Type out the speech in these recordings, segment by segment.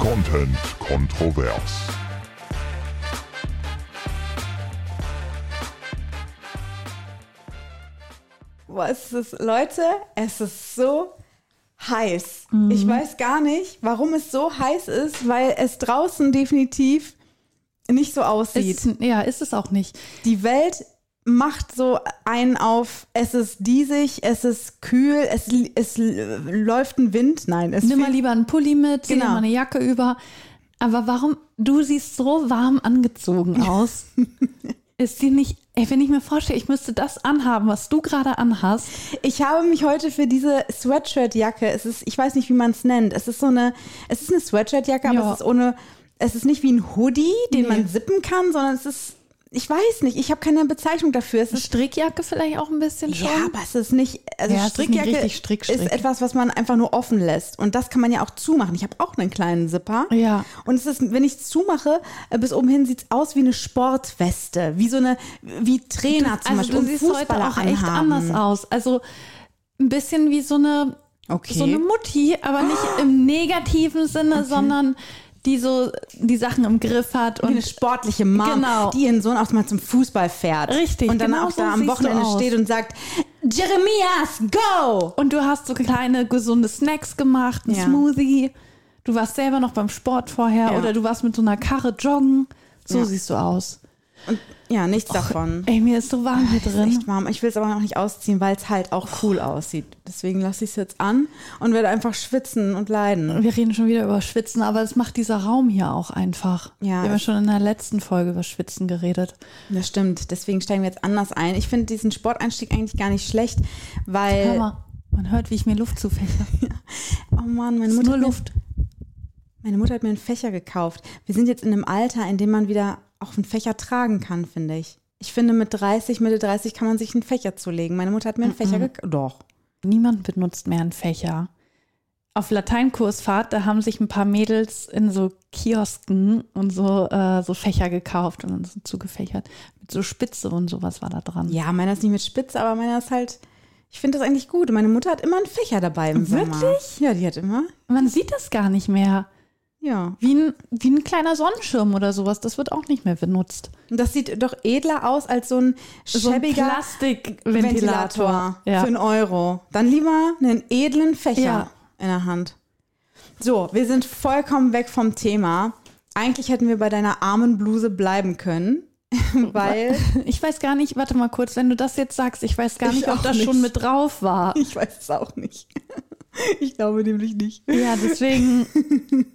Content kontrovers. Boah, es ist, Leute, es ist so heiß. Mhm. Ich weiß gar nicht, warum es so heiß ist, weil es draußen definitiv nicht so aussieht. Ist, ja, ist es auch nicht. Die Welt macht so einen auf, es ist diesig, es ist kühl, es, es läuft ein Wind. Nein, es Nimm mal lieber einen Pulli mit, Genau. mal eine Jacke über. Aber warum, du siehst so warm angezogen aus. ist dir nicht, ey, wenn ich mir vorstelle, ich müsste das anhaben, was du gerade anhast. Ich habe mich heute für diese Sweatshirt-Jacke, es ist, ich weiß nicht, wie man es nennt. Es ist so eine, es ist eine Sweatshirt-Jacke, aber es ist ohne, es ist nicht wie ein Hoodie, den Nee. man zippen kann, sondern es ist, ich weiß nicht, ich habe keine Bezeichnung dafür. Es ist Strickjacke vielleicht auch ein bisschen schon. Ja, aber es ist nicht, also Ja, ist Strickjacke richtig Strick, Strick. ist etwas, was man einfach nur offen lässt. Und das kann man ja auch zumachen. Ich habe auch einen kleinen Zipper. Ja. Und es ist, wenn ich es zumache, äh, bis oben hin sieht es aus wie eine Sportweste. Wie so eine, wie Trainer zum also Beispiel. du und siehst heute Fußballer auch echt anhaben. anders aus. Also ein bisschen wie so eine, Okay. so eine Mutti, aber nicht im negativen Sinne, sondern die so die Sachen im Griff hat Wie eine und sportliche Mom, Genau. die ihren Sohn auch mal zum Fußball fährt. Richtig, Und dann genau auch so da am Wochenende steht und sagt, Jeremias, go! Und du hast so kleine gesunde Snacks gemacht, ein Ja. Smoothie. Du warst selber noch beim Sport vorher Ja. oder du warst mit so einer Karre joggen. So Ja. siehst du aus. Ja, nichts davon. Ey, mir ist so warm hier ist drin. echt warm. Ich will es aber noch nicht ausziehen, weil es halt auch cool aussieht. Deswegen lasse ich es jetzt an und werde einfach schwitzen und leiden. Wir reden schon wieder über Schwitzen, aber es macht dieser Raum hier auch einfach. Ja, Wir haben ja schon in der letzten Folge über Schwitzen geredet. Das stimmt. Deswegen steigen wir jetzt anders ein. Ich finde diesen Sporteinstieg eigentlich gar nicht schlecht, weil. Hör mal, man hört, wie ich mir Luft zufächer. Oh Mann, meine Es ist Mutter, nur mir, Luft. meine Mutter hat mir einen Fächer gekauft. Wir sind jetzt in einem Alter, in dem man wieder auch einen Fächer tragen kann, finde ich. Ich finde, mit 30, Mitte 30 kann man sich einen Fächer zulegen. Meine Mutter hat mir einen Fächer gekauft. Doch. Niemand benutzt mehr einen Fächer. Auf Lateinkursfahrt, da haben sich ein paar Mädels in so Kiosken und so, äh, so Fächer gekauft und so zugefächert. Mit so Spitze und sowas war da dran. Ja, meiner ist nicht mit Spitze, aber meiner ist halt. Ich finde das eigentlich gut. Meine Mutter hat immer einen Fächer dabei im Sommer. Wirklich? Ja, die hat immer. Man sieht das gar nicht mehr. Ja. Wie ein, wie ein kleiner Sonnenschirm oder sowas, das wird auch nicht mehr benutzt. Das sieht doch edler aus als so ein So schäbiger Plastikventilator. Ventilator Ja. für einen Euro. Dann lieber einen edlen Fächer Ja. in der Hand. So, wir sind vollkommen weg vom Thema. Eigentlich hätten wir bei deiner armen Bluse bleiben können, weil Ich weiß gar nicht, warte mal kurz, wenn du das jetzt sagst, ich weiß gar Ich nicht, ob das nicht. schon mit drauf war. ich weiß es auch nicht. Ich glaube nämlich nicht. Ja, deswegen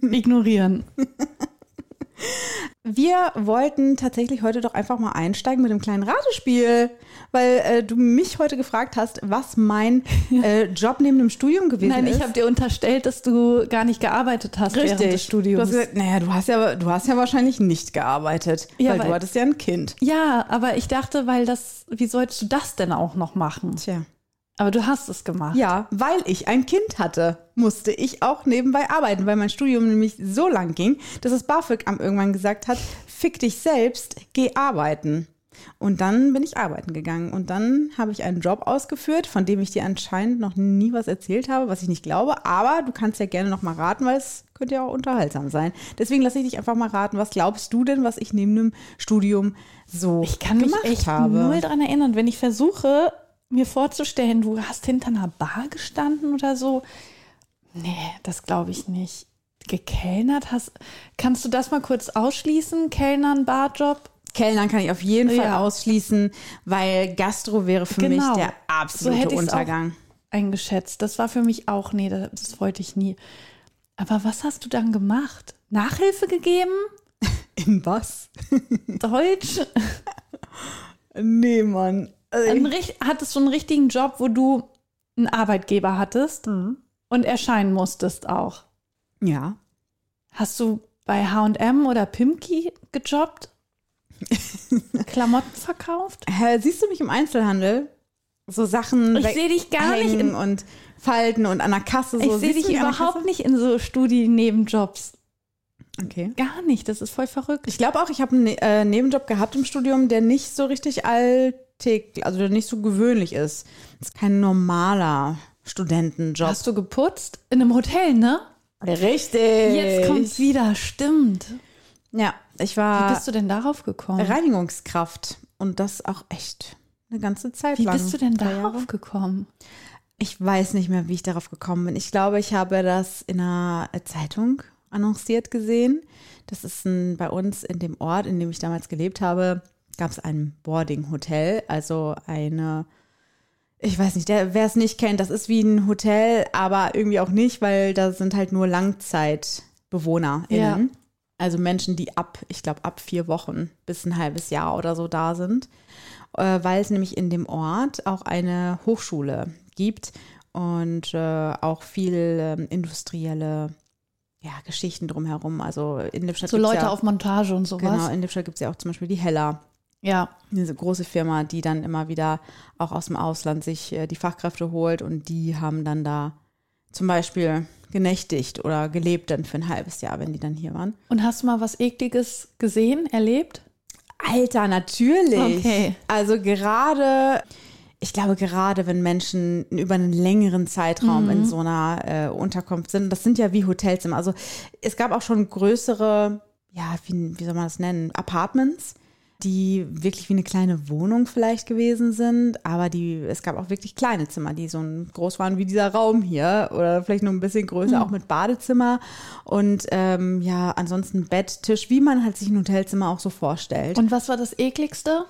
ignorieren. Wir wollten tatsächlich heute doch einfach mal einsteigen mit einem kleinen Ratespiel, weil äh, du mich heute gefragt hast, was mein äh, Job neben dem Studium gewesen Nein, ist. ich habe dir unterstellt, dass du gar nicht gearbeitet hast während des Du Studiums. hast gesagt, naja, du hast ja, du hast ja wahrscheinlich nicht gearbeitet, Ja, weil, weil- du hattest ja ein Kind. ja, aber ich dachte, weil das, wie sollst du das denn auch noch machen? Tja. Aber du hast es gemacht. Ja, weil ich ein Kind hatte, musste ich auch nebenbei arbeiten, weil mein Studium nämlich so lang ging, dass das BAföG-Amt irgendwann gesagt hat, fick dich selbst, geh arbeiten. Und dann bin ich arbeiten gegangen und dann habe ich einen Job ausgeführt, von dem ich dir anscheinend noch nie was erzählt habe, was ich nicht glaube, aber du kannst ja gerne noch mal raten, weil es könnte ja auch unterhaltsam sein. Deswegen lasse ich dich einfach mal raten, was glaubst du denn, was ich neben dem Studium so Ich kann mich gemacht echt habe? null daran erinnern, wenn ich versuche, mir vorzustellen, du hast hinter einer Bar gestanden oder so. Nee, das glaube ich nicht. Gekellnert hast. Kannst du das mal kurz ausschließen? Kellnern, Barjob? Kellnern kann ich auf jeden Fall Ja. ausschließen, weil Gastro wäre für Genau. mich der So absolute hätte ich's Untergang. Eingeschätzt. Das war für mich auch, nee, das, das wollte ich nie. Aber was hast du dann gemacht? Nachhilfe gegeben? In was? Deutsch? Nee, Mann. Also Ein, hattest du einen richtigen Job, wo du einen Arbeitgeber hattest und erscheinen musstest auch? ja. Hast du bei H&M oder Pimki gejobbt? Klamotten verkauft? Hä, Siehst du mich im Einzelhandel? So Sachen Ich sehe dich gar nicht in- und falten und an der Kasse so. Ich sehe dich überhaupt nicht in so Studi-Nebenjobs. Okay. Gar nicht. Das ist voll verrückt. Ich glaube auch, ich habe einen Ne- äh, Nebenjob gehabt im Studium, der nicht so richtig alltäglich, also der nicht so gewöhnlich ist. Das ist kein normaler Studentenjob. Hast du geputzt? In einem Hotel, ne? Richtig. Jetzt kommt's wieder, stimmt. Ja, ich Wie war bist du denn darauf gekommen? Reinigungskraft und das auch echt eine ganze Zeit Wie lang. bist du denn darauf gekommen? Ich weiß nicht mehr, wie ich darauf gekommen bin. Ich glaube, ich habe das in einer Zeitung annonciert gesehen. Das ist ein, bei uns in dem Ort, in dem ich damals gelebt habe, gab es ein Boarding-Hotel, also eine, ich weiß nicht, wer es nicht kennt, das ist wie ein Hotel, aber irgendwie auch nicht, weil da sind halt nur LangzeitbewohnerInnen. Ja. Also Menschen, die ab, ich glaube, ab vier Wochen bis ein halbes Jahr oder so da sind, äh, weil es nämlich in dem Ort auch eine Hochschule gibt und äh, auch viel ähm, industrielle ja, Geschichten drumherum. Also in Lippstadt So Leute ja, auf Montage und sowas. Genau, in Lippstadt gibt es ja auch zum Beispiel die Heller, Ja. diese große Firma, die dann immer wieder auch aus dem Ausland sich äh, die Fachkräfte holt und die haben dann da zum Beispiel genächtigt oder gelebt dann für ein halbes Jahr, wenn die dann hier waren. Und hast du mal was Ekliges gesehen, erlebt? Alter, natürlich. Okay. Also gerade, ich glaube gerade, wenn Menschen über einen längeren Zeitraum Mhm. in so einer äh, Unterkunft sind, das sind ja wie Hotelzimmer. Also es gab auch schon größere, ja, wie, wie soll man das nennen, Apartments, die wirklich wie eine kleine Wohnung vielleicht gewesen sind, aber die, es gab auch wirklich kleine Zimmer, die so groß waren wie dieser Raum hier oder vielleicht nur ein bisschen größer, auch mit Badezimmer und ähm, ja, ansonsten Bett, Tisch, wie man halt sich ein Hotelzimmer auch so vorstellt. Und was war das ekligste?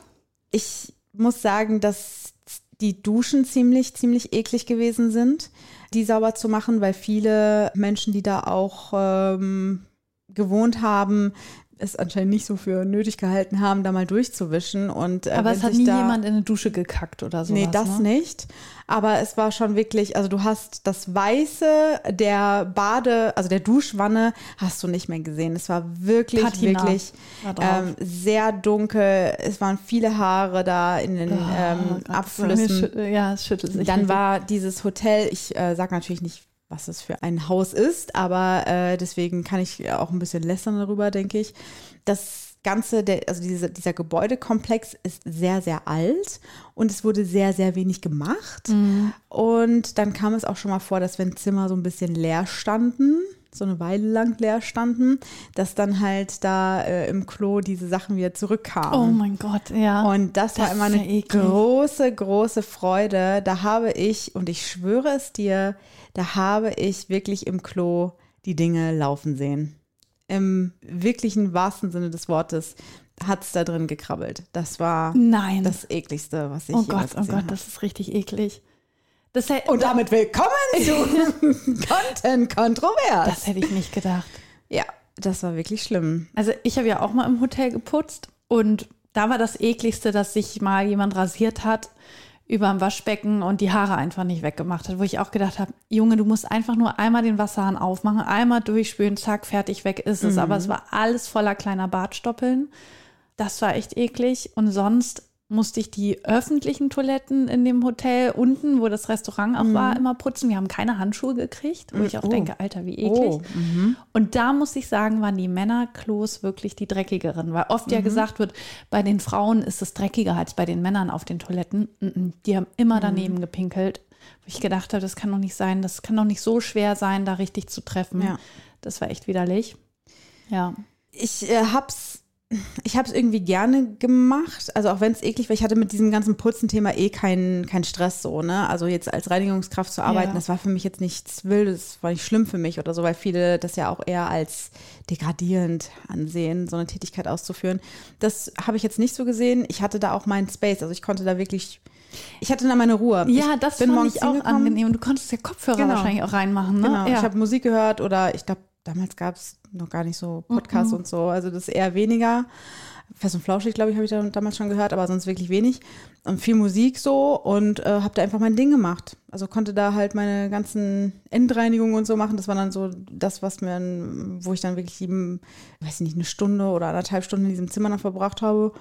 Ich muss sagen, dass die Duschen ziemlich, ziemlich eklig gewesen sind, die sauber zu machen, weil viele Menschen, die da auch ähm, gewohnt haben, es anscheinend nicht so für nötig gehalten haben, da mal durchzuwischen. Und, äh, Aber es hat nie jemand in eine Dusche gekackt oder so. Nee, das ne? nicht. Aber es war schon wirklich, also du hast das Weiße der Bade, also der Duschwanne, hast du nicht mehr gesehen. Es war wirklich, Patina wirklich ähm, sehr dunkel. Es waren viele Haare da in den ähm, Oh Gott, Abflüssen. Ja, es schüttelt sich. Dann war dieses Hotel, ich äh, sag natürlich nicht, was es für ein Haus ist, aber äh, deswegen kann ich auch ein bisschen lästern darüber, denke ich. Das Ganze, der, also diese, dieser Gebäudekomplex ist sehr, sehr alt und es wurde sehr, sehr wenig gemacht. Und dann kam es auch schon mal vor, dass wenn Zimmer so ein bisschen leer standen, so eine Weile lang leer standen, dass dann halt da äh, im Klo diese Sachen wieder zurückkamen. Oh mein Gott, ja. Und das, war Das immer ist eine ja große, große Freude. Da habe ich, und ich schwöre es dir, da habe ich wirklich im Klo die Dinge laufen sehen. Im wirklichen wahrsten Sinne des Wortes hat es da drin gekrabbelt. Das war Nein. das ekligste, was ich oh Gott, oh Gott, habe. das ist richtig eklig. Das, hä- Und damit willkommen zu Content Kontrovers. das hätte ich nicht gedacht. ja, das war wirklich schlimm. Also ich habe ja auch mal im Hotel geputzt und da war das ekligste, dass sich mal jemand rasiert hat über dem Waschbecken und die Haare einfach nicht weggemacht hat, wo ich auch gedacht habe, Junge, du musst einfach nur einmal den Wasserhahn aufmachen, einmal durchspülen, zack, fertig, weg ist es. Aber es war alles voller kleiner Bartstoppeln. Das war echt eklig. Und sonst musste ich die öffentlichen Toiletten in dem Hotel unten, wo das Restaurant auch war, immer putzen. Wir haben keine Handschuhe gekriegt, wo ich auch Oh. denke, Alter, wie eklig. Oh, mhm. Und da muss ich sagen, waren die Männerklos wirklich die dreckigeren, weil oft Mhm. ja gesagt wird, bei den Frauen ist es dreckiger als bei den Männern auf den Toiletten. Die haben Mhm. immer daneben gepinkelt, wo ich gedacht habe, das kann doch nicht sein, das kann doch nicht so schwer sein, da richtig zu treffen. Ja. Das war echt widerlich. Ja. ich äh, hab's ich habe es irgendwie gerne gemacht, also auch wenn es eklig war, ich hatte mit diesem ganzen Putzen-Thema eh keinen keinen Stress so, ne? Also jetzt als Reinigungskraft zu arbeiten, Ja. das war für mich jetzt nichts Wildes, war nicht schlimm für mich oder so, weil viele das ja auch eher als degradierend ansehen, so eine Tätigkeit auszuführen. Das habe ich jetzt nicht so gesehen. Ich hatte da auch meinen Space, also ich konnte da wirklich, ich hatte da meine Ruhe. Ja, ich das bin fand ich auch angenehm. Du konntest ja Kopfhörer Genau. wahrscheinlich auch reinmachen, ne? Genau, ja. ich habe Musik gehört oder ich glaube, damals gab es noch gar nicht so Podcasts Mhm. und so, also das eher weniger. Fest und Flauschig, glaube ich, habe ich da damals schon gehört, aber sonst wirklich wenig. Und viel Musik so und äh, habe da einfach mein Ding gemacht. Also konnte da halt meine ganzen Endreinigungen und so machen. Das war dann so das, was mir, wo ich dann wirklich eben, weiß ich nicht, eine Stunde oder anderthalb Stunden in diesem Zimmer noch verbracht habe.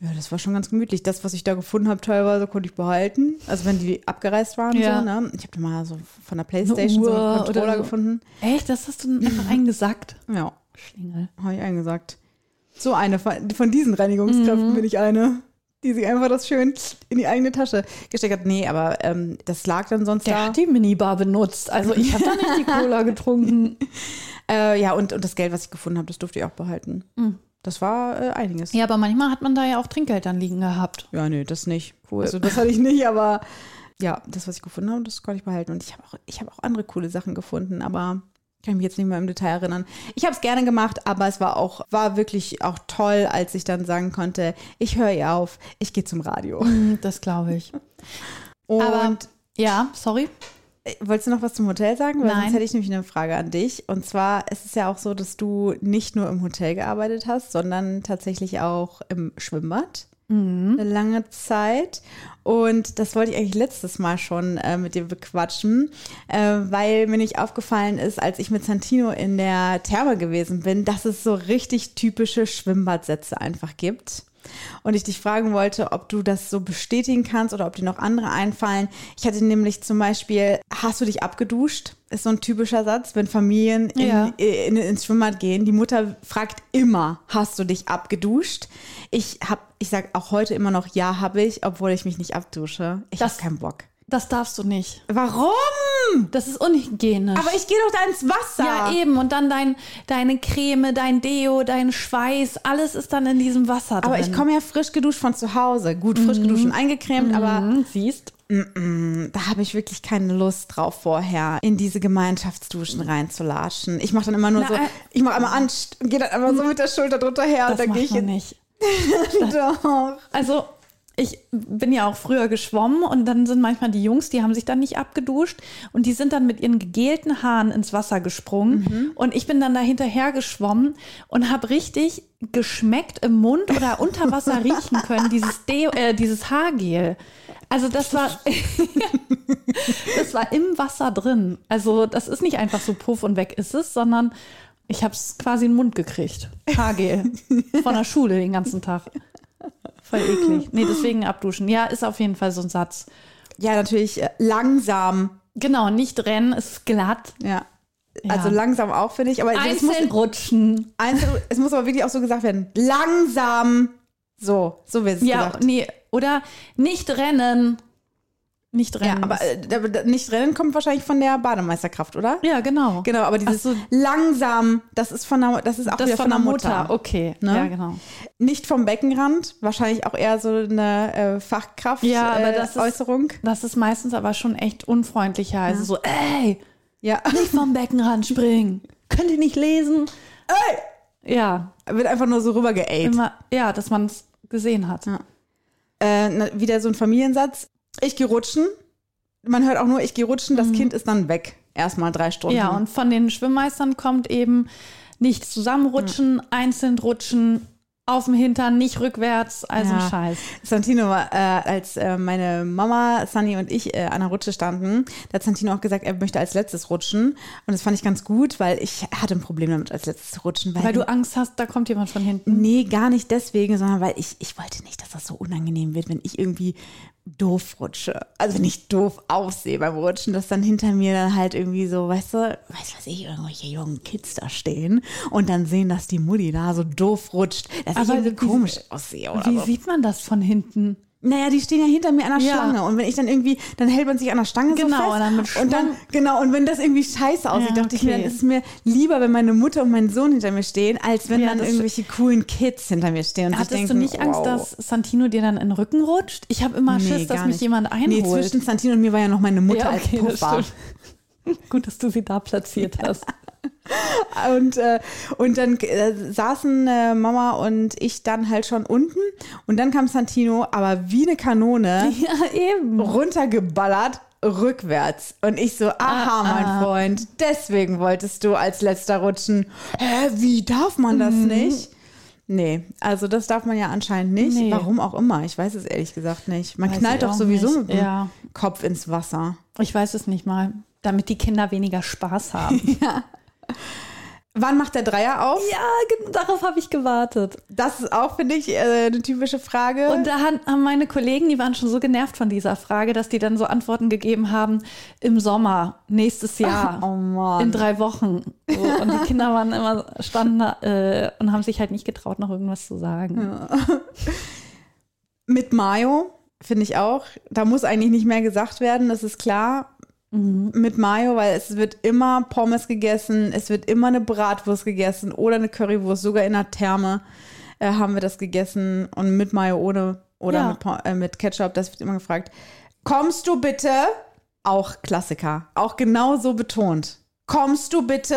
Ja, das war schon ganz gemütlich. Das, was ich da gefunden habe, teilweise konnte ich behalten. Also wenn die abgereist waren, Ja. so, ne? Ich habe da mal so von der Playstation so einen Controller so. gefunden. Echt, das hast du einfach eingesackt. Ja, Schlingel. habe ich eingesagt. So eine von, diesen Mhm. Reinigungskräften bin ich eine. die sich einfach das schön in die eigene Tasche gesteckt hat. Nee, aber ähm, das lag dann sonst Der da. hat die Minibar benutzt. Also ich habe da nicht die Cola getrunken. Äh, ja, und, und das Geld, was ich gefunden habe, das durfte ich auch behalten. Das war äh, einiges. Ja, aber manchmal hat man da ja auch Trinkgeld dann liegen gehabt. Ja, nee, das nicht. Cool. Also das hatte ich nicht, aber ja, das, was ich gefunden habe, das konnte ich behalten. Und ich habe auch, ich habe auch andere coole Sachen gefunden, aber kann ich mich jetzt nicht mehr im Detail erinnern. Ich habe es gerne gemacht, aber es war auch, war wirklich auch toll, als ich dann sagen konnte, ich höre ihr auf, ich gehe zum Radio. Hm, Das glaube ich. Und Aber ja, sorry. Äh, wolltest du noch was zum Hotel sagen? Weil Nein. sonst hätte ich nämlich eine Frage an dich. Und zwar, es ist ja auch so, dass du nicht nur im Hotel gearbeitet hast, sondern tatsächlich auch im Schwimmbad. eine lange Zeit. Und das wollte ich eigentlich letztes Mal schon äh, mit dir bequatschen, äh, weil mir nicht aufgefallen ist, als ich mit Santino in der Therme gewesen bin, dass es so richtig typische Schwimmbadsätze einfach gibt. Und ich dich fragen wollte, ob du das so bestätigen kannst oder ob dir noch andere einfallen. Ich hatte nämlich zum Beispiel, hast du dich abgeduscht? Ist so ein typischer Satz, wenn Familien in, Ja. in, ins Schwimmbad gehen. Die Mutter fragt immer, hast du dich abgeduscht? Ich hab, ich sag auch heute immer noch, ja, habe ich, obwohl ich mich nicht abdusche. Ich habe keinen Bock. Das darfst du nicht. Warum? Das ist unhygienisch. Aber ich gehe doch da ins Wasser. ja, eben. Und dann dein, deine Creme, dein Deo, dein Schweiß, alles ist dann in diesem Wasser drin. aber ich komme ja frisch geduscht von zu Hause. Gut, frisch geduscht und eingecremt, aber Mhm, siehst. da habe ich wirklich keine Lust drauf, vorher in diese Gemeinschaftsduschen reinzulatschen. Ich mache dann immer nur Na, so, äh, ich mache einmal an und gehe dann einfach so mit der Schulter drunter her und Das dann gehe macht ich man nicht. Doch. Also ich bin ja auch früher geschwommen und dann sind manchmal die Jungs, die haben sich dann nicht abgeduscht und die sind dann mit ihren gegelten Haaren ins Wasser gesprungen und ich bin dann da hinterher geschwommen und habe richtig geschmeckt im Mund oder unter Wasser riechen können, dieses, Deo, äh, dieses Haargel. Also das war, das war im Wasser drin. Also das ist nicht einfach so puff und weg ist es, sondern ich habe es quasi in den Mund gekriegt. Haargel. Von der Schule den ganzen Tag. Voll eklig. Nee, deswegen abduschen. Ja, ist auf jeden Fall so ein Satz. Ja, natürlich äh, langsam. Genau, nicht rennen, ist glatt. Ja. Ja. Also langsam auch, finde ich. Aber es muss, Einzeln rutschen. einzeln, es muss aber wirklich auch so gesagt werden. Langsam. So, so wird es Ja, gesagt. nee, oder nicht rennen. Nicht Ja, rennen. aber äh, nicht rennen kommt wahrscheinlich von der Bademeisterkraft, oder? ja, genau. Genau, aber dieses so. langsam, das ist von der, das ist auch Das wieder von der Mutter. Mutter. Okay, Ne? ja, genau. Nicht vom Beckenrand, wahrscheinlich auch eher so eine äh, Fachkraft Ja, aber äh, das ist- Äußerung. Das ist meistens aber schon echt unfreundlicher. Also so, ey, Ja. nicht vom Beckenrand springen. Könnt ihr nicht lesen? Ey! Ja, Wird einfach nur so rüber geaidt. immer, ja, dass man es gesehen hat. Ja. Äh, wieder so ein Familiensatz. Ich gehe rutschen. Man hört auch nur, ich gehe rutschen, das Kind ist dann weg. Erstmal drei Stunden. Mhm. Ja, und von den Schwimmmeistern kommt eben nicht zusammenrutschen, einzeln rutschen, auf dem Hintern, nicht rückwärts, also Ja. ein Scheiß. Santino, äh, als äh, meine Mama, Sunny und ich äh, an der Rutsche standen, da hat Santino auch gesagt, er möchte als letztes rutschen. Und das fand ich ganz gut, weil ich hatte ein Problem damit, als letztes zu rutschen. Weil, Weil du Angst hast, da kommt jemand von hinten. Nee, gar nicht deswegen, sondern weil ich, ich wollte nicht, dass das so unangenehm wird, wenn ich irgendwie doof rutsche. Also ich doof aussehe beim Rutschen, dass dann hinter mir dann halt irgendwie so, weißt du, weißt was ich, irgendwelche jungen Kids da stehen und dann sehen, dass die Mutti da so doof rutscht, dass ich Aber irgendwie wie- komisch aussehe oder Wie so. sieht man das von hinten? Naja, die stehen ja hinter mir an der Ja. Schlange. Und wenn ich dann irgendwie, dann hält man sich an der Stange so Genau, fest. und dann mit und dann, Schwung. genau, und wenn das irgendwie scheiße aussieht, Ja, dachte ich mir, okay. dann ist es mir lieber, wenn meine Mutter und mein Sohn hinter mir stehen, als wenn Ja, dann das- irgendwelche coolen Kids hinter mir stehen. Und Hattest denken, du nicht Angst, wow. dass Santino dir dann in den Rücken rutscht? Ich habe immer Schiss, dass mich nicht. jemand Nee, einholt. zwischen Santino und mir war ja noch meine Mutter Ja, als okay, das Puffer. stimmt. Gut, dass du sie da platziert hast. Und, äh, und dann äh, saßen äh, Mama und ich dann halt schon unten. Und dann kam Santino, aber wie eine Kanone. ja, eben. runtergeballert rückwärts. Und ich so, aha, Ah, mein ah. Freund, deswegen wolltest du als letzter rutschen. Hä, wie darf man das nicht? Nee, also das darf man ja anscheinend nicht. Mhm. Nee. Warum auch immer. Ich weiß es ehrlich gesagt nicht. Man Weiß knallt doch sowieso nicht. mit dem Ja. Kopf ins Wasser. Ich weiß es nicht mal. Damit die Kinder weniger Spaß haben. Wann macht der Dreier auf? ja, darauf habe ich gewartet. Das ist auch, finde ich, äh, eine typische Frage. Und da haben meine Kollegen, die waren schon so genervt von dieser Frage, dass die dann so Antworten gegeben haben, im Sommer, nächstes Jahr, oh in drei Wochen. So, und die Kinder waren immer, standen da äh, und haben sich halt nicht getraut, noch irgendwas zu sagen. Mit Mayo, finde ich auch. Da muss eigentlich nicht mehr gesagt werden, das ist klar. Mit Mayo, weil es wird immer Pommes gegessen, es wird immer eine Bratwurst gegessen oder eine Currywurst, sogar in der Therme äh, haben wir das gegessen und mit Mayo ohne oder Ja. mit, äh, mit Ketchup, das wird immer gefragt. Kommst du bitte? Auch Klassiker, auch genau so betont. Kommst du bitte?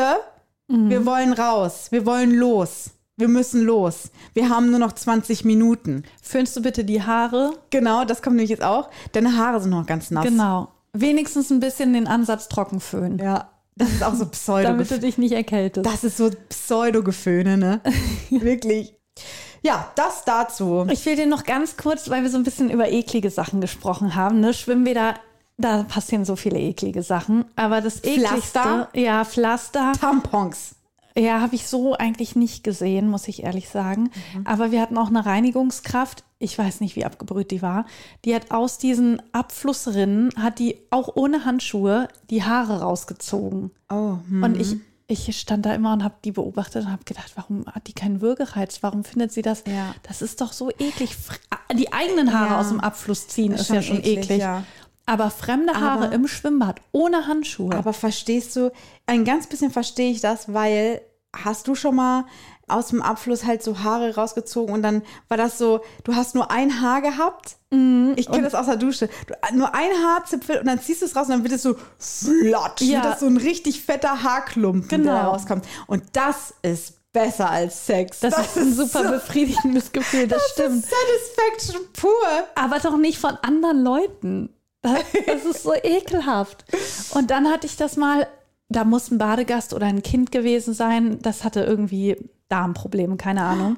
Wir wollen raus, wir wollen los, wir müssen los. Wir haben nur noch 20 Minuten. Föhnst du bitte die Haare? Genau, das kommt nämlich jetzt auch. Deine Haare sind noch ganz nass. Genau. Wenigstens ein bisschen den Ansatz trocken föhnen. Ja, das ist auch so pseudo Damit du dich nicht erkältest. Das ist so Pseudo-Geföhne, ne? Wirklich. Ja, das dazu. Ich will dir noch ganz kurz, weil wir so ein bisschen über eklige Sachen gesprochen haben, ne? Schwimmbäder, da passieren so viele eklige Sachen. Aber das ekligste, Pflaster? ja, Pflaster, Tampons. Ja, habe ich so eigentlich nicht gesehen, muss ich ehrlich sagen. Mhm. Aber wir hatten auch eine Reinigungskraft, ich weiß nicht, wie abgebrüht die war, die hat aus diesen Abflussrinnen, hat die auch ohne Handschuhe die Haare rausgezogen. Oh, Und ich, ich stand da immer und habe die beobachtet und habe gedacht, warum hat die keinen Würgereiz? Warum findet sie das? Ja. Das ist doch so eklig. Die eigenen Haare Ja. aus dem Abfluss ziehen ist, Ist ja schon eklig. eklig, ja. Aber fremde Haare Aber- im Schwimmbad ohne Handschuhe. Aber verstehst du, ein ganz bisschen verstehe ich das, weil hast du schon mal aus dem Abfluss halt so Haare rausgezogen und dann war das so, du hast nur ein Haar gehabt. ich kenne das aus der Dusche. Du, nur ein Haarzipfel und dann ziehst du es raus und dann wird es so flatsch. Ja. Wird das so ein richtig fetter Haarklumpen, der Genau. da rauskommt. Und das ist besser als Sex. das, ist ein super so, befriedigendes Gefühl, das, stimmt. Satisfaction pur. Aber doch nicht von anderen Leuten. Das, das ist so ekelhaft. Und dann hatte ich das mal, da muss ein Badegast oder ein Kind gewesen sein, das hatte irgendwie Darmprobleme, keine Ahnung.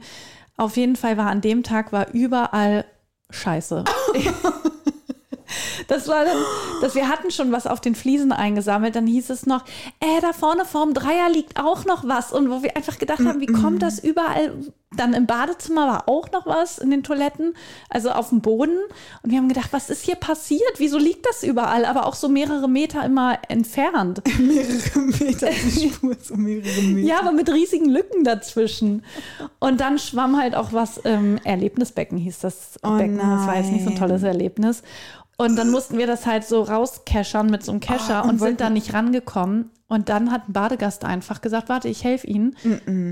Auf jeden Fall war an dem Tag war überall Scheiße. Das war dann, dass wir hatten schon was auf den Fliesen eingesammelt, dann hieß es noch, äh, da vorne vorm Dreier liegt auch noch was. Und wo wir einfach gedacht haben, wie kommt das überall? Dann im Badezimmer war auch noch was in den Toiletten, also auf dem Boden. Und wir haben gedacht, was ist hier passiert? Wieso liegt das überall? Aber auch so mehrere Meter immer entfernt. Mehrere Meter die Spur, so mehrere Meter. Ja, aber mit riesigen Lücken dazwischen. Und dann schwamm halt auch was, ähm, Erlebnisbecken hieß das Oh Becken. Das war jetzt nicht so ein nein. tolles Erlebnis. Und dann mussten wir das halt so rauskeschern mit so einem Kescher Oh, und und, sind da nicht rangekommen. Und dann hat ein Badegast einfach gesagt, warte, ich helfe Ihnen.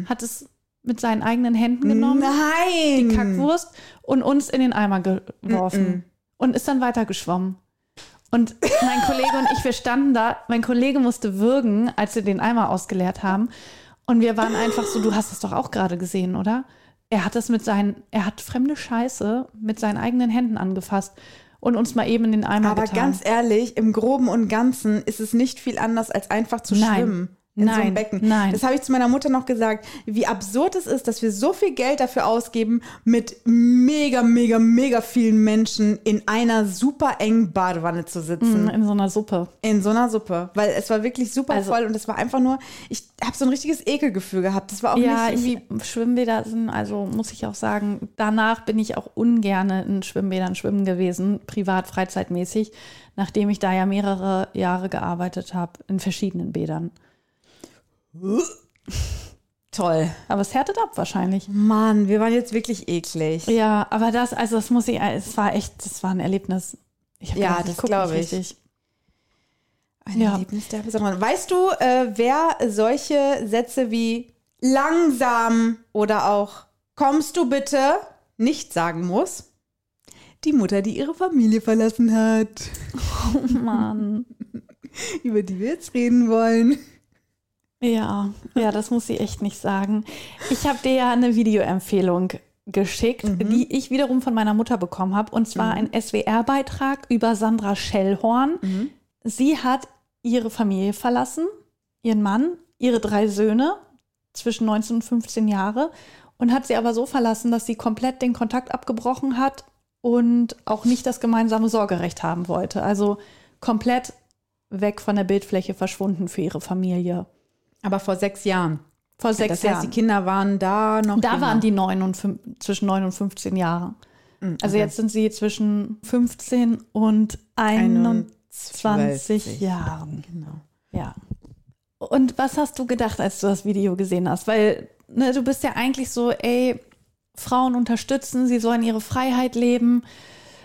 Hat es mit seinen eigenen Händen genommen, Nein! die Kackwurst, und uns in den Eimer geworfen. Und ist dann weitergeschwommen. Und mein Kollege und ich, wir standen da, mein Kollege musste würgen, als wir den Eimer ausgeleert haben. Und wir waren einfach so, du hast es doch auch gerade gesehen, oder? Er hat das mit seinen, er hat fremde Scheiße mit seinen eigenen Händen angefasst und uns mal eben in den Eimer Aber getan. ganz ehrlich, im Groben und Ganzen ist es nicht viel anders, als einfach zu Nein. schwimmen. In so einem Nein. Becken. Nein. Das habe ich zu meiner Mutter noch gesagt, wie absurd es ist, dass wir so viel Geld dafür ausgeben, mit mega, mega, mega vielen Menschen in einer super engen Badewanne zu sitzen. in so einer Suppe. In so einer Suppe. Weil es war wirklich super Also- voll und es war einfach nur, ich habe so ein richtiges Ekelgefühl gehabt. Das war auch Ja, nicht ich, irgendwie. Schwimmbäder sind, also muss ich auch sagen, danach bin ich auch ungern in Schwimmbädern schwimmen gewesen, privat, freizeitmäßig, nachdem ich da ja mehrere Jahre gearbeitet habe in verschiedenen Bädern. Toll. Aber es härtet ab wahrscheinlich. Mann, wir waren jetzt wirklich eklig. Ja, aber das, also das muss ich, es war echt, das war ein Erlebnis. Ich Ja, gedacht, das guck glaub nicht ich. richtig. Ein Ja. Erlebnis der Besonderheit. Weißt du, äh, wer solche Sätze wie langsam oder auch kommst du bitte nicht sagen muss? Die Mutter, die ihre Familie verlassen hat, Oh Mann. über die wir jetzt reden wollen. Ja, ja, das muss ich echt nicht sagen. Ich habe dir ja eine Videoempfehlung geschickt, die ich wiederum von meiner Mutter bekommen habe. Und zwar ein SWR-Beitrag über Sandra Schellhorn. Sie hat ihre Familie verlassen, ihren Mann, ihre drei Söhne zwischen 19 und 15 Jahre und hat sie aber so verlassen, dass sie komplett den Kontakt abgebrochen hat und auch nicht das gemeinsame Sorgerecht haben wollte. Also komplett weg von der Bildfläche verschwunden für ihre Familie. Aber vor sechs Jahren. Vor sechs das heißt, Jahren. die Kinder waren da noch. da Kinder. waren die neun und fünf, zwischen 9 und 15 Jahre. Also jetzt sind sie zwischen 15 und 21 21. Jahren. Genau. Ja. Und was hast du gedacht, als du das Video gesehen hast? Weil ne, du bist ja eigentlich so, ey, Frauen unterstützen, sie sollen ihre Freiheit leben.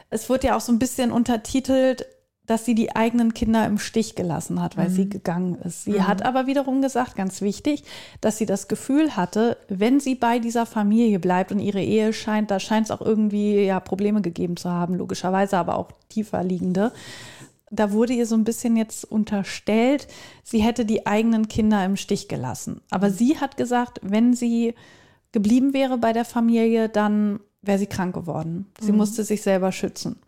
Es wird ja auch so ein bisschen untertitelt, dass sie die eigenen Kinder im Stich gelassen hat, weil mhm. sie gegangen ist. Sie mhm. hat aber wiederum gesagt, ganz wichtig, dass sie das Gefühl hatte, wenn sie bei dieser Familie bleibt und ihre Ehe scheint, da scheint es auch irgendwie ja Probleme gegeben zu haben, logischerweise, aber auch tiefer liegende. Da wurde ihr so ein bisschen jetzt unterstellt, sie hätte die eigenen Kinder im Stich gelassen. Aber sie hat gesagt, wenn sie geblieben wäre bei der Familie, dann wäre sie krank geworden. Sie mhm. musste sich selber schützen.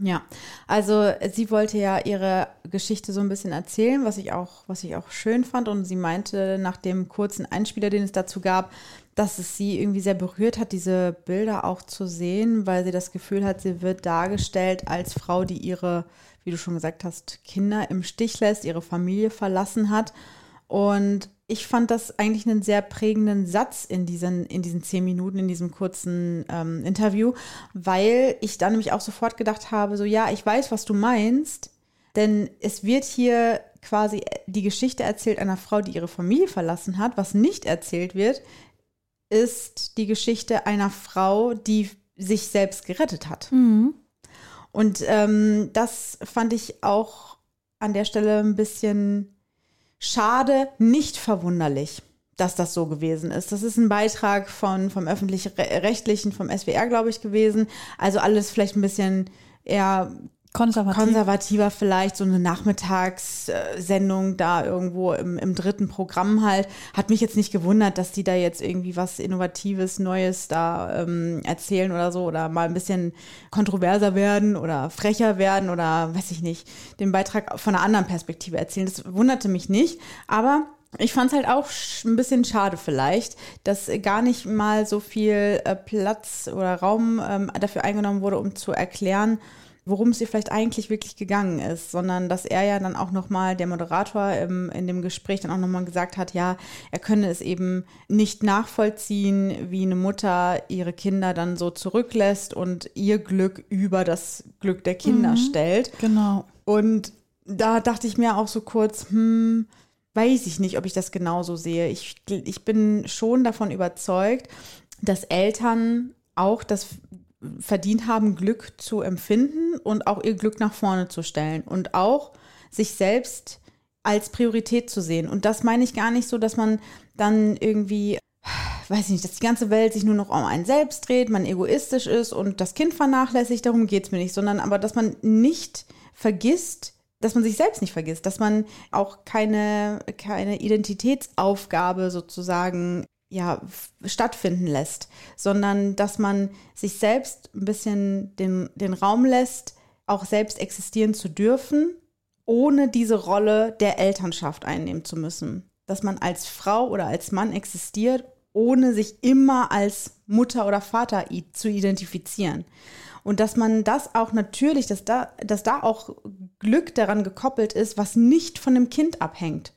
Ja, also sie wollte ja ihre Geschichte so ein bisschen erzählen, was ich auch, was ich auch schön fand. Und sie meinte nach dem kurzen Einspieler, den es dazu gab, dass es sie irgendwie sehr berührt hat, diese Bilder auch zu sehen, weil sie das Gefühl hat, sie wird dargestellt als Frau, die ihre, wie du schon gesagt hast, Kinder im Stich lässt, ihre Familie verlassen hat. Und ich fand das eigentlich einen sehr prägenden Satz in diesen, in diesen zehn Minuten, in diesem kurzen ähm, Interview, weil ich dann nämlich auch sofort gedacht habe, so ja, ich weiß, was du meinst, denn es wird hier quasi die Geschichte erzählt einer Frau, die ihre Familie verlassen hat. Was nicht erzählt wird, ist die Geschichte einer Frau, die sich selbst gerettet hat. Mhm. Und ähm, das fand ich auch an der Stelle ein bisschen Schade, nicht verwunderlich, dass das so gewesen ist. Das ist ein Beitrag von, vom öffentlich-rechtlichen, vom SWR, glaube ich, gewesen. Also alles vielleicht ein bisschen eher Konservativ. konservativer vielleicht, so eine Nachmittagssendung da irgendwo im, im dritten Programm halt. Hat mich jetzt nicht gewundert, dass die da jetzt irgendwie was Innovatives, Neues da ähm, erzählen oder so oder mal ein bisschen kontroverser werden oder frecher werden oder weiß ich nicht, den Beitrag von einer anderen Perspektive erzählen. Das wunderte mich nicht, aber ich fand es halt auch ein bisschen schade vielleicht, dass gar nicht mal so viel äh, Platz oder Raum ähm, dafür eingenommen wurde, um zu erklären, worum es ihr vielleicht eigentlich wirklich gegangen ist, sondern dass er ja dann auch nochmal, der Moderator im, in dem Gespräch dann auch nochmal gesagt hat, ja, er könne es eben nicht nachvollziehen, wie eine Mutter ihre Kinder dann so zurücklässt und ihr Glück über das Glück der Kinder mhm, stellt. Genau. Und da dachte ich mir auch so kurz, hm, weiß ich nicht, ob ich das genauso sehe. Ich, ich bin schon davon überzeugt, dass Eltern auch das verdient haben, Glück zu empfinden und auch ihr Glück nach vorne zu stellen und auch sich selbst als Priorität zu sehen. Und das meine ich gar nicht so, dass man dann irgendwie, weiß ich nicht, dass die ganze Welt sich nur noch um einen selbst dreht, man egoistisch ist und das Kind vernachlässigt, darum geht es mir nicht, sondern aber, dass man nicht vergisst, dass man sich selbst nicht vergisst, dass man auch keine, keine Identitätsaufgabe sozusagen ja, stattfinden lässt, sondern dass man sich selbst ein bisschen den, den Raum lässt, auch selbst existieren zu dürfen, ohne diese Rolle der Elternschaft einnehmen zu müssen. Dass man als Frau oder als Mann existiert, ohne sich immer als Mutter oder Vater zu identifizieren. Und dass man das auch natürlich, dass da, dass da auch Glück daran gekoppelt ist, was nicht von dem Kind abhängt.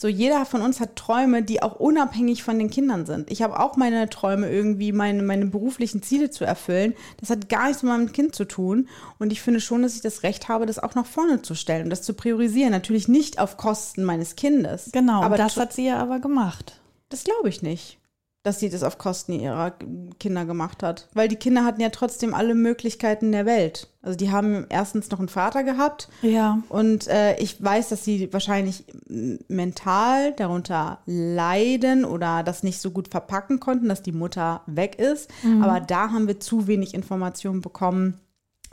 So jeder von uns hat Träume, die auch unabhängig von den Kindern sind. Ich habe auch meine Träume, irgendwie meine, meine beruflichen Ziele zu erfüllen. Das hat gar nichts mit meinem Kind zu tun. Und ich finde schon, dass ich das Recht habe, das auch nach vorne zu stellen und das zu priorisieren. Natürlich nicht auf Kosten meines Kindes. Genau, aber das hat sie ja aber gemacht. Das glaube ich nicht dass sie das auf Kosten ihrer Kinder gemacht hat. Weil die Kinder hatten ja trotzdem alle Möglichkeiten der Welt. Also die haben erstens noch einen Vater gehabt. Ja. Und äh, ich weiß, dass sie wahrscheinlich mental darunter leiden oder das nicht so gut verpacken konnten, dass die Mutter weg ist. Mhm. Aber da haben wir zu wenig Informationen bekommen,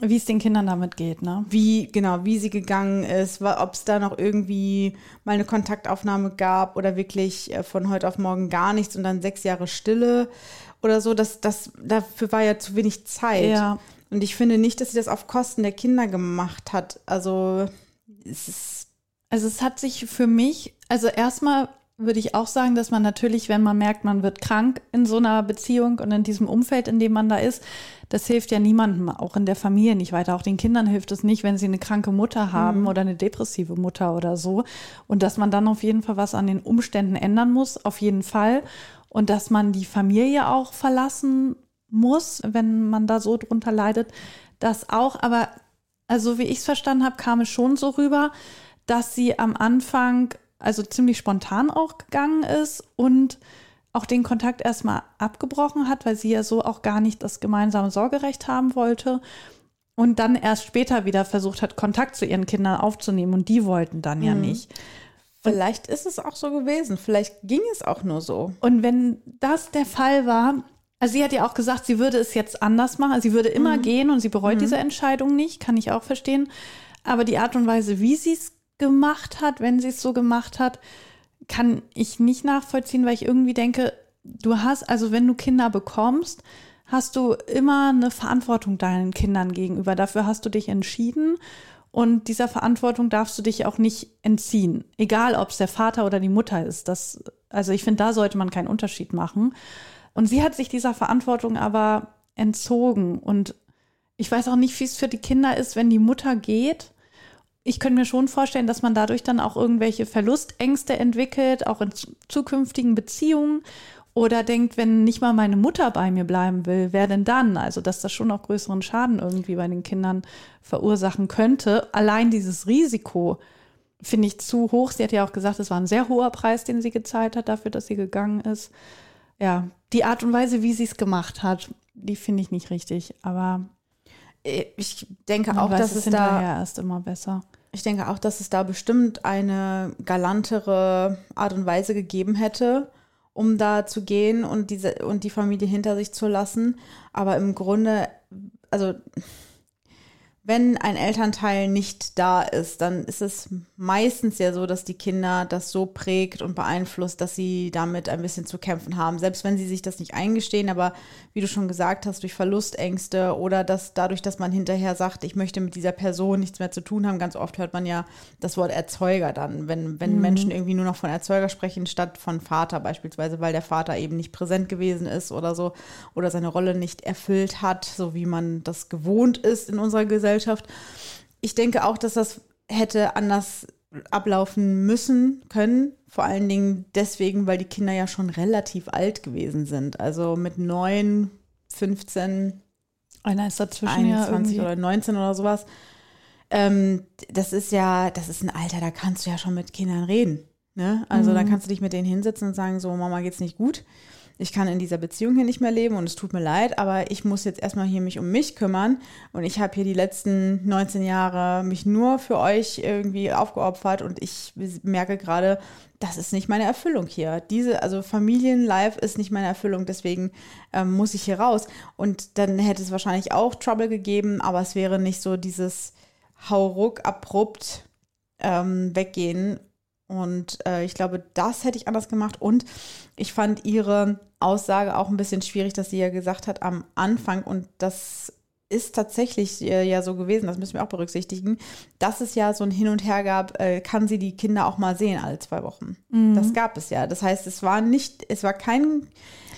wie es den Kindern damit geht, ne? Wie, genau, wie sie gegangen ist, ob es da noch irgendwie mal eine Kontaktaufnahme gab oder wirklich äh, von heute auf morgen gar nichts und dann sechs Jahre Stille oder so. Das, das, dafür war ja zu wenig Zeit. Ja. Und ich finde nicht, dass sie das auf Kosten der Kinder gemacht hat. Also es ist. Also es hat sich für mich, also erstmal würde ich auch sagen, dass man natürlich, wenn man merkt, man wird krank in so einer Beziehung und in diesem Umfeld, in dem man da ist, das hilft ja niemandem, auch in der Familie nicht weiter. Auch den Kindern hilft es nicht, wenn sie eine kranke Mutter haben mhm. oder eine depressive Mutter oder so. Und dass man dann auf jeden Fall was an den Umständen ändern muss, auf jeden Fall. Und dass man die Familie auch verlassen muss, wenn man da so drunter leidet. Das auch, aber also wie ich es verstanden habe, kam es schon so rüber, dass sie am Anfang also ziemlich spontan auch gegangen ist und auch den Kontakt erstmal abgebrochen hat, weil sie ja so auch gar nicht das gemeinsame Sorgerecht haben wollte und dann erst später wieder versucht hat, Kontakt zu ihren Kindern aufzunehmen und die wollten dann ja nicht. Vielleicht ist es auch so gewesen. Vielleicht ging es auch nur so. Und wenn das der Fall war, also sie hat ja auch gesagt, sie würde es jetzt anders machen. Also sie würde immer gehen und sie bereut diese Entscheidung nicht, kann ich auch verstehen. Aber die Art und Weise, wie sie es gemacht hat, wenn sie es so gemacht hat, kann ich nicht nachvollziehen, weil ich irgendwie denke, du hast, also wenn du Kinder bekommst, hast du immer eine Verantwortung deinen Kindern gegenüber. Dafür hast du dich entschieden und dieser Verantwortung darfst du dich auch nicht entziehen. Egal, ob es der Vater oder die Mutter ist. Das, also ich finde, da sollte man keinen Unterschied machen. Und sie hat sich dieser Verantwortung aber entzogen. Und ich weiß auch nicht, wie es für die Kinder ist, wenn die Mutter geht. Ich könnte mir schon vorstellen, dass man dadurch dann auch irgendwelche Verlustängste entwickelt, auch in zukünftigen Beziehungen. Oder denkt, wenn nicht mal meine Mutter bei mir bleiben will, wer denn dann? Also, dass das schon auch größeren Schaden irgendwie bei den Kindern verursachen könnte. Allein dieses Risiko finde ich zu hoch. Sie hat ja auch gesagt, es war ein sehr hoher Preis, den sie gezahlt hat dafür, dass sie gegangen ist. Ja, die Art und Weise, wie sie es gemacht hat, die finde ich nicht richtig. Aber Ich denke auch, dass es da erst immer besser. Ich denke auch, dass es da bestimmt eine galantere Art und Weise gegeben hätte, um da zu gehen und diese und die Familie hinter sich zu lassen. Aber im Grunde, also wenn ein Elternteil nicht da ist, dann ist es meistens ja so, dass die Kinder das so prägt und beeinflusst, dass sie damit ein bisschen zu kämpfen haben. Selbst wenn sie sich das nicht eingestehen, aber wie du schon gesagt hast, durch Verlustängste oder dass dadurch, dass man hinterher sagt, ich möchte mit dieser Person nichts mehr zu tun haben. Ganz oft hört man ja das Wort Erzeuger dann, wenn, wenn Menschen irgendwie nur noch von Erzeuger sprechen, statt von Vater beispielsweise, weil der Vater eben nicht präsent gewesen ist oder so oder seine Rolle nicht erfüllt hat, so wie man das gewohnt ist in unserer Gesellschaft. Ich denke auch, dass das hätte anders ablaufen müssen können. Vor allen Dingen deswegen, weil die Kinder ja schon relativ alt gewesen sind. Also mit neun, 15, Einer ist dazwischen ja 21 irgendwie. oder 19 oder sowas. Ähm, das ist ja, das ist ein Alter, da kannst du ja schon mit Kindern reden. Ne? Also Mhm. da kannst du dich mit denen hinsetzen und sagen, so, Mama geht's nicht gut. Ich kann in dieser Beziehung hier nicht mehr leben und es tut mir leid, aber ich muss jetzt erstmal hier mich um mich kümmern und ich habe hier die letzten 19 Jahre mich nur für euch irgendwie aufgeopfert und ich merke gerade, das ist nicht meine Erfüllung hier. Diese, also Familienlife ist nicht meine Erfüllung, deswegen ähm, muss ich hier raus. Und dann hätte es wahrscheinlich auch Trouble gegeben, aber es wäre nicht so dieses Hauruck abrupt ähm, weggehen. Und äh, ich glaube, das hätte ich anders gemacht. Und ich fand ihre Aussage auch ein bisschen schwierig, dass sie ja gesagt hat am Anfang, und das ist tatsächlich äh, ja so gewesen, das müssen wir auch berücksichtigen, dass es ja so ein Hin und Her gab, äh, kann sie die Kinder auch mal sehen alle zwei Wochen. Das gab es ja. Das heißt, es war nicht, es war kein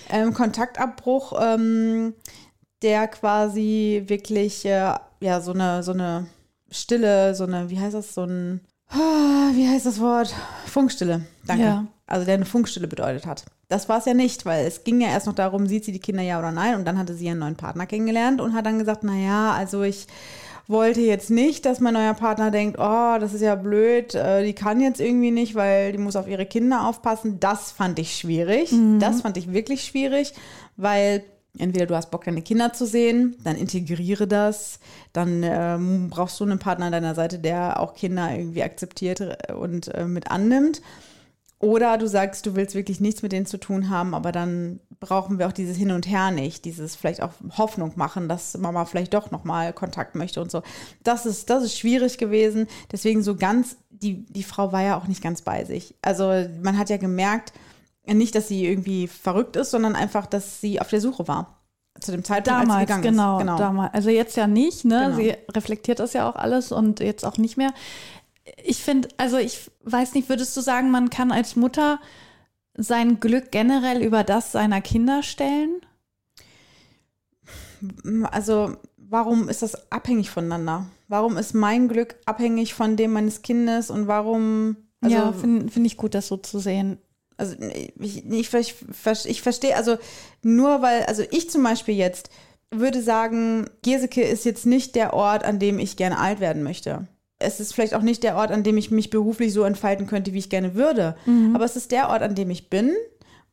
ähm, Kontaktabbruch, ähm, der quasi wirklich äh, ja so eine so eine Stille, so eine, wie heißt das, so ein, wie heißt das Wort? Funkstille. Danke. Ja. Also der eine Funkstille bedeutet hat. Das war es ja nicht, weil es ging ja erst noch darum, sieht sie die Kinder ja oder nein. Und dann hatte sie einen neuen Partner kennengelernt und hat dann gesagt, naja, also ich wollte jetzt nicht, dass mein neuer Partner denkt, oh, das ist ja blöd, äh, die kann jetzt irgendwie nicht, weil die muss auf ihre Kinder aufpassen. Das fand ich schwierig. Das fand ich wirklich schwierig, weil entweder du hast Bock, deine Kinder zu sehen, dann integriere das, dann ähm, brauchst du einen Partner an deiner Seite, der auch Kinder irgendwie akzeptiert äh, und äh, mit annimmt. Oder du sagst, du willst wirklich nichts mit denen zu tun haben, aber dann brauchen wir auch dieses Hin und Her nicht, dieses vielleicht auch Hoffnung machen, dass Mama vielleicht doch nochmal Kontakt möchte und so. Das ist, das ist schwierig gewesen. Deswegen so ganz, die, die Frau war ja auch nicht ganz bei sich. Also man hat ja gemerkt, nicht, dass sie irgendwie verrückt ist, sondern einfach, dass sie auf der Suche war. Zu dem Zeitpunkt, als sie Damals, gegangen genau, ist. Genau. damals. Also jetzt ja nicht, ne? Genau. Sie reflektiert das ja auch alles und jetzt auch nicht mehr. Ich finde, also ich weiß nicht, würdest du sagen, man kann als Mutter sein Glück generell über das seiner Kinder stellen? Also, warum ist das abhängig voneinander? Warum ist mein Glück abhängig von dem meines Kindes und warum. Also, ja, finde find ich gut, das so zu sehen. Also ich, ich, ich, ich verstehe, also nur weil, also ich zum Beispiel jetzt würde sagen, Geseke ist jetzt nicht der Ort, an dem ich gerne alt werden möchte. Es ist vielleicht auch nicht der Ort, an dem ich mich beruflich so entfalten könnte, wie ich gerne würde. Aber es ist der Ort, an dem ich bin,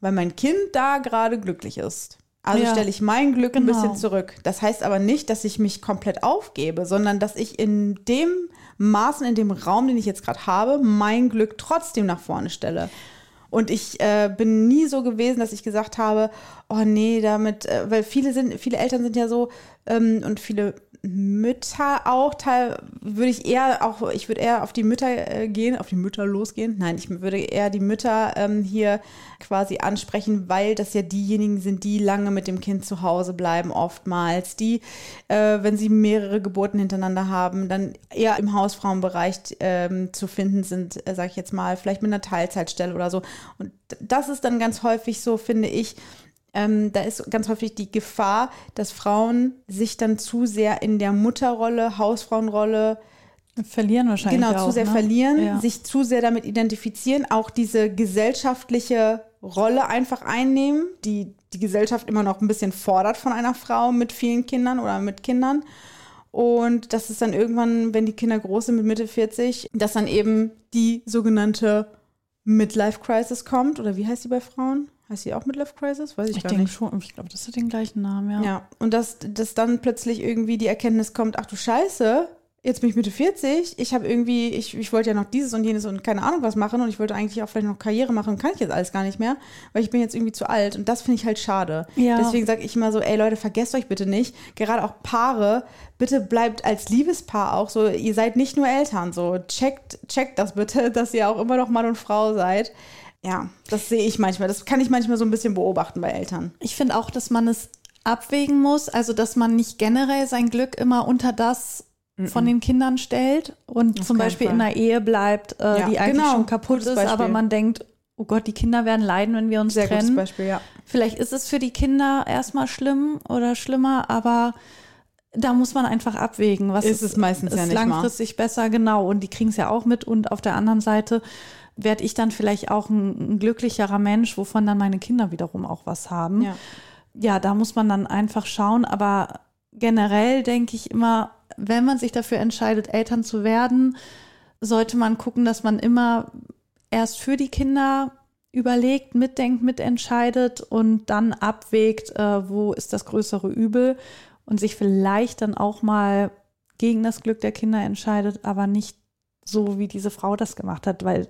weil mein Kind da gerade glücklich ist. Also Ja, stelle ich mein Glück ein genau. bisschen zurück. Das heißt aber nicht, dass ich mich komplett aufgebe, sondern dass ich in dem Maßen, in dem Raum, den ich jetzt gerade habe, mein Glück trotzdem nach vorne stelle. Und ich äh, bin nie so gewesen, dass ich gesagt habe, oh nee, damit, äh, weil viele sind, viele Eltern sind ja so ähm, und viele Mütter auch, teil, würde ich eher auch, ich würde eher auf die Mütter äh, gehen, auf die Mütter losgehen. Nein, ich würde eher die Mütter ähm, hier quasi ansprechen, weil das ja diejenigen sind, die lange mit dem Kind zu Hause bleiben, oftmals, die, äh, wenn sie mehrere Geburten hintereinander haben, dann eher im Hausfrauenbereich ähm, zu finden sind, äh, sage ich jetzt mal, vielleicht mit einer Teilzeitstelle oder so. Und das ist dann ganz häufig so, finde ich, ähm, da ist ganz häufig die Gefahr, dass Frauen sich dann zu sehr in der Mutterrolle, Hausfrauenrolle, Verlieren wahrscheinlich genau, auch, zu sehr ne? verlieren, Ja. sich zu sehr damit identifizieren, auch diese gesellschaftliche Rolle einfach einnehmen, die die Gesellschaft immer noch ein bisschen fordert von einer Frau mit vielen Kindern oder mit Kindern. Und das ist dann irgendwann, wenn die Kinder groß sind mit Mitte 40, dass dann eben die sogenannte Midlife Crisis kommt. Oder wie heißt die bei Frauen? Heißt die auch Midlife Crisis? Weiß ich, Ich gar denke nicht. schon, ich glaube, das hat den gleichen Namen, ja. Ja, und dass, dass dann plötzlich irgendwie die Erkenntnis kommt, ach du Scheiße, jetzt bin ich Mitte 40, ich habe irgendwie, ich, ich wollte ja noch dieses und jenes und keine Ahnung was machen und ich wollte eigentlich auch vielleicht noch Karriere machen kann ich jetzt alles gar nicht mehr, weil ich bin jetzt irgendwie zu alt und das finde ich halt schade. Ja. Deswegen sage ich immer so, ey Leute, vergesst euch bitte nicht, gerade auch Paare, bitte bleibt als Liebespaar auch so, ihr seid nicht nur Eltern, so checkt, checkt das bitte, dass ihr auch immer noch Mann und Frau seid. Ja, das sehe ich manchmal, das kann ich manchmal so ein bisschen beobachten bei Eltern. Ich finde auch, dass man es abwägen muss, also dass man nicht generell sein Glück immer unter das von den Kindern stellt und zum keinen Beispiel Fall. in einer Ehe bleibt, äh, Ja, die eigentlich genau. schon kaputt Gutes ist, Beispiel. aber man denkt, oh Gott, die Kinder werden leiden, wenn wir uns Sehr gutes trennen. Beispiel, ja. Vielleicht ist es für die Kinder erstmal schlimm oder schlimmer, aber da muss man einfach abwägen, was Ist es meistens ist ja nicht mal. langfristig besser, genau. Und die kriegen es ja auch mit. Und auf der anderen Seite werde ich dann vielleicht auch ein, ein glücklicherer Mensch, wovon dann meine Kinder wiederum auch was haben. Ja. ja, da muss man dann einfach schauen. Aber generell denke ich immer, wenn man sich dafür entscheidet, Eltern zu werden, sollte man gucken, dass man immer erst für die Kinder überlegt, mitdenkt, mitentscheidet und dann abwägt, äh, wo ist das größere Übel und sich vielleicht dann auch mal gegen das Glück der Kinder entscheidet, aber nicht so, wie diese Frau das gemacht hat, weil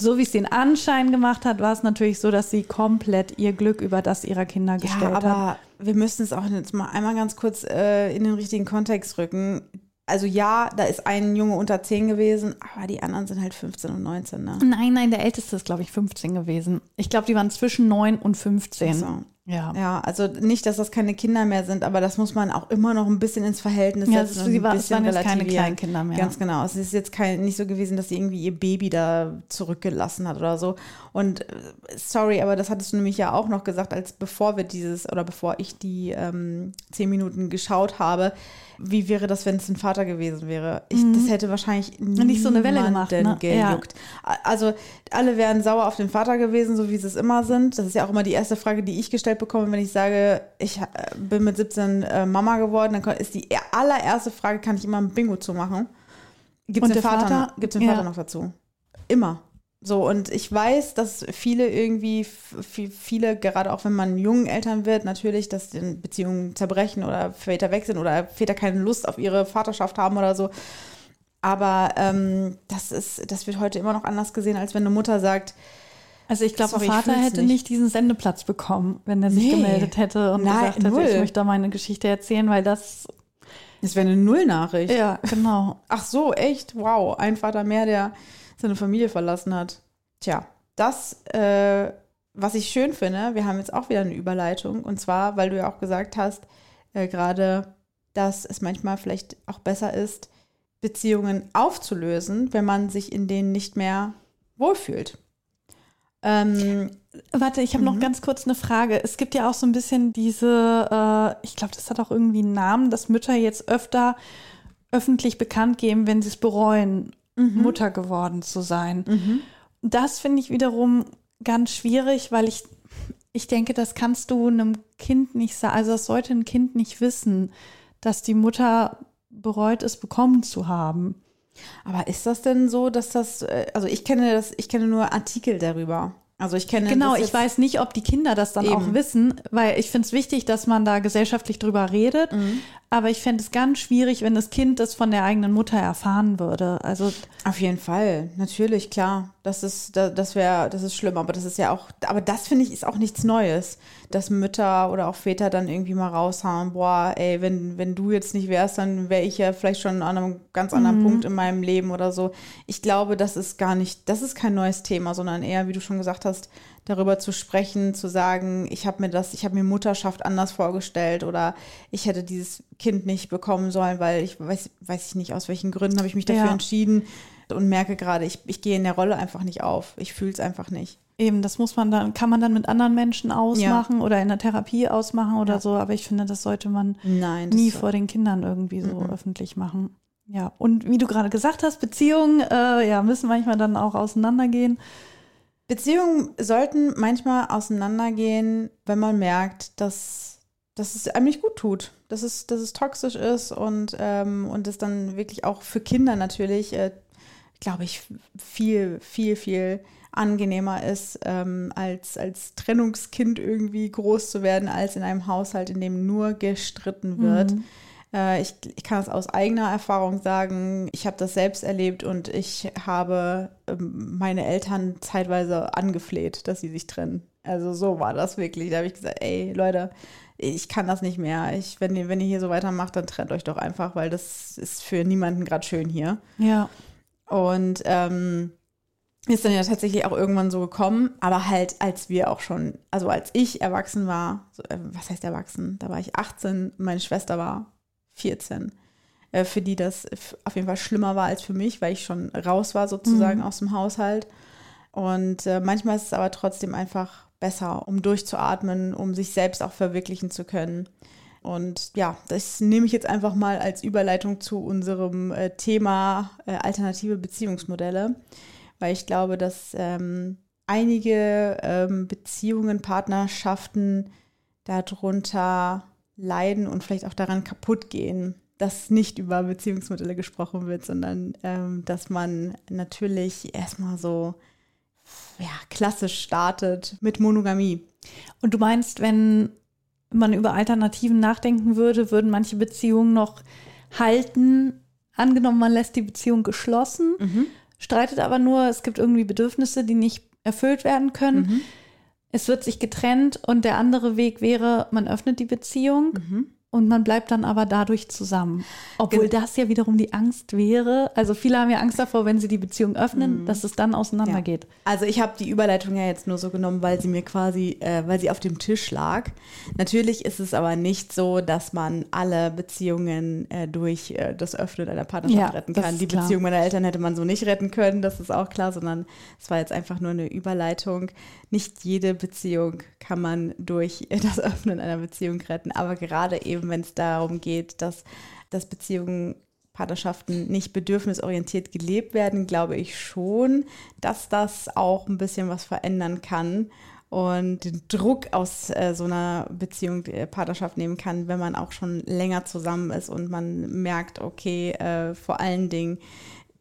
so wie es den Anschein gemacht hat, war es natürlich so, dass sie komplett ihr Glück über das ihrer Kinder gestellt Ja, hat. aber wir müssen es auch jetzt mal einmal ganz kurz äh, in den richtigen Kontext rücken. Also ja, da ist ein Junge unter 10 gewesen, aber die anderen sind halt 15 und 19, ne? Nein, nein, der älteste ist, glaube ich, 15 gewesen. Ich glaube, die waren zwischen 9 und 15. So. Ja. Ja, also nicht, dass das keine Kinder mehr sind, aber das muss man auch immer noch ein bisschen ins Verhältnis Ja, setzen. und sie war- es waren jetzt keine. Kleinkinder mehr. Ganz genau. Es ist jetzt kein, nicht so gewesen, dass sie irgendwie ihr Baby da zurückgelassen hat oder so. Und äh, sorry, aber das hattest du nämlich ja auch noch gesagt, als bevor wir dieses oder bevor ich die ähm, zehn Minuten geschaut habe. Wie wäre das, wenn es ein Vater gewesen wäre? Ich, Das hätte wahrscheinlich Mhm. Nicht so eine Welle gemacht, ne? Ja. gejuckt. Also alle wären sauer auf den Vater gewesen, so wie sie es immer sind. Das ist ja auch immer die erste Frage, die ich gestellt bekomme, wenn ich sage, ich äh, bin mit 17 äh, Mama geworden. Dann ist die allererste Frage, kann ich immer ein Bingo zu machen? Gibt es den, Vater, Vater? gibt's den Ja. Vater noch dazu? Immer. So, und ich weiß, dass viele irgendwie, viele, gerade auch wenn man jungen Eltern wird, natürlich, dass die Beziehungen zerbrechen oder Väter weg sind oder Väter keine Lust auf ihre Vaterschaft haben oder so. Aber ähm, das ist, das wird heute immer noch anders gesehen, als wenn eine Mutter sagt, Also ich glaube, ich Vater fühl's hätte nicht. nicht. diesen Sendeplatz bekommen, wenn er sich Nee. gemeldet hätte und Nein, gesagt hätte, null. ich möchte da meine Geschichte erzählen, weil das, es wäre eine Nullnachricht. ja, genau. Ach so, echt? Wow, ein Vater mehr, der seine Familie verlassen hat. Tja, das, äh, was ich schön finde, wir haben jetzt auch wieder eine Überleitung. Und zwar, weil du ja auch gesagt hast, äh, gerade, dass es manchmal vielleicht auch besser ist, Beziehungen aufzulösen, wenn man sich in denen nicht mehr wohlfühlt. Ähm, Warte, ich habe noch ganz kurz eine Frage. Es gibt ja auch so ein bisschen diese, äh, ich glaube, das hat auch irgendwie einen Namen, dass Mütter jetzt öfter öffentlich bekannt geben, wenn sie es bereuen, Mutter geworden zu sein. Das finde ich wiederum ganz schwierig, weil ich, ich denke, das kannst du einem Kind nicht sagen. Also das sollte ein Kind nicht wissen, dass die Mutter bereut es bekommen zu haben. Aber ist das denn so, dass das, äh, also ich kenne das, ich kenne nur Artikel darüber. Also ich kenne Genau, ich weiß nicht, ob die Kinder das dann Eben. auch wissen, weil ich finde es wichtig, dass man da gesellschaftlich drüber redet. Mhm. Aber ich fände es ganz schwierig, wenn das Kind das von der eigenen Mutter erfahren würde. Also Auf jeden Fall, natürlich, klar. Das ist, da- das wäre, das ist schlimm, aber das ist ja auch, aber das finde ich ist auch nichts Neues, dass Mütter oder auch Väter dann irgendwie mal raushauen, boah, ey, wenn, wenn du jetzt nicht wärst, dann wäre ich ja vielleicht schon an einem ganz anderen Punkt in meinem Leben oder so. Ich glaube, das ist gar nicht, das ist kein neues Thema, sondern eher, wie du schon gesagt hast, darüber zu sprechen, zu sagen, ich habe mir das, ich habe mir Mutterschaft anders vorgestellt oder ich hätte dieses Kind nicht bekommen sollen, weil ich weiß, weiß ich nicht, aus welchen Gründen habe ich mich dafür Ja. entschieden und merke gerade, ich, ich gehe in der Rolle einfach nicht auf. Ich fühle es einfach nicht. eben, das muss man dann, kann man dann mit anderen Menschen ausmachen oder in der Therapie ausmachen oder Ja. so. Aber ich finde, das sollte man Nein. nie vor den Kindern irgendwie so öffentlich machen. Ja, und wie du gerade gesagt hast, Beziehungen äh, ja, müssen manchmal dann auch auseinandergehen. Beziehungen sollten manchmal auseinandergehen, wenn man merkt, dass, dass es einem nicht gut tut, dass es, dass es toxisch ist und, ähm, und es dann wirklich auch für Kinder natürlich, äh, glaube ich, viel, viel, viel angenehmer ist, ähm, als, als Trennungskind irgendwie groß zu werden, als in einem Haushalt, in dem nur gestritten wird. Äh, ich, ich kann es aus eigener Erfahrung sagen. Ich habe das selbst erlebt und ich habe ähm, meine Eltern zeitweise angefleht, dass sie sich trennen. Also so war das wirklich. Da habe ich gesagt, ey Leute, ich kann das nicht mehr. Ich, wenn, ihr, wenn ihr hier so weitermacht, dann trennt euch doch einfach, weil das ist für niemanden gerade schön hier. Ja. Und ähm, ist dann ja tatsächlich auch irgendwann so gekommen, aber halt als wir auch schon, also als ich erwachsen war, so, äh, was heißt erwachsen? Da war ich 18, meine Schwester war 14. Äh, für die das auf jeden Fall schlimmer war als für mich, weil ich schon raus war sozusagen aus dem Haushalt. Und äh, manchmal ist es aber trotzdem einfach besser, um durchzuatmen, um sich selbst auch verwirklichen zu können. Und ja, das nehme ich jetzt einfach mal als Überleitung zu unserem äh, Thema äh, alternative Beziehungsmodelle, weil ich glaube, dass ähm, einige ähm, Beziehungen, Partnerschaften darunter leiden und vielleicht auch daran kaputt gehen, dass nicht über Beziehungsmodelle gesprochen wird, sondern ähm, dass man natürlich erstmal so ja, klassisch startet mit Monogamie. Und du meinst, wenn man über Alternativen nachdenken würde, würden manche Beziehungen noch halten? Angenommen, man lässt die Beziehung geschlossen, streitet aber nur, es gibt irgendwie Bedürfnisse, die nicht erfüllt werden können. Es wird sich getrennt und der andere Weg wäre, man öffnet die Beziehung und man bleibt dann aber dadurch zusammen. Obwohl das ja wiederum die Angst wäre. Also viele haben ja Angst davor, wenn sie die Beziehung öffnen, dass es dann auseinandergeht. Also ich habe die Überleitung ja jetzt nur so genommen, weil sie mir quasi, äh, weil sie auf dem Tisch lag. Natürlich ist es aber nicht so, dass man alle Beziehungen äh, durch äh, das Öffnen einer Partnerschaft Ja, retten kann. Die klar. Beziehung meiner Eltern hätte man so nicht retten können, das ist auch klar, sondern es war jetzt einfach nur eine Überleitung. Nicht jede Beziehung kann man durch äh, das Öffnen einer Beziehung retten, aber gerade eben, wenn es darum geht, dass, dass Beziehungen Partnerschaften nicht bedürfnisorientiert gelebt werden, glaube ich schon, dass das auch ein bisschen was verändern kann und den Druck aus äh, so einer Beziehung, äh, Partnerschaft nehmen kann, wenn man auch schon länger zusammen ist und man merkt, okay, äh, vor allen Dingen,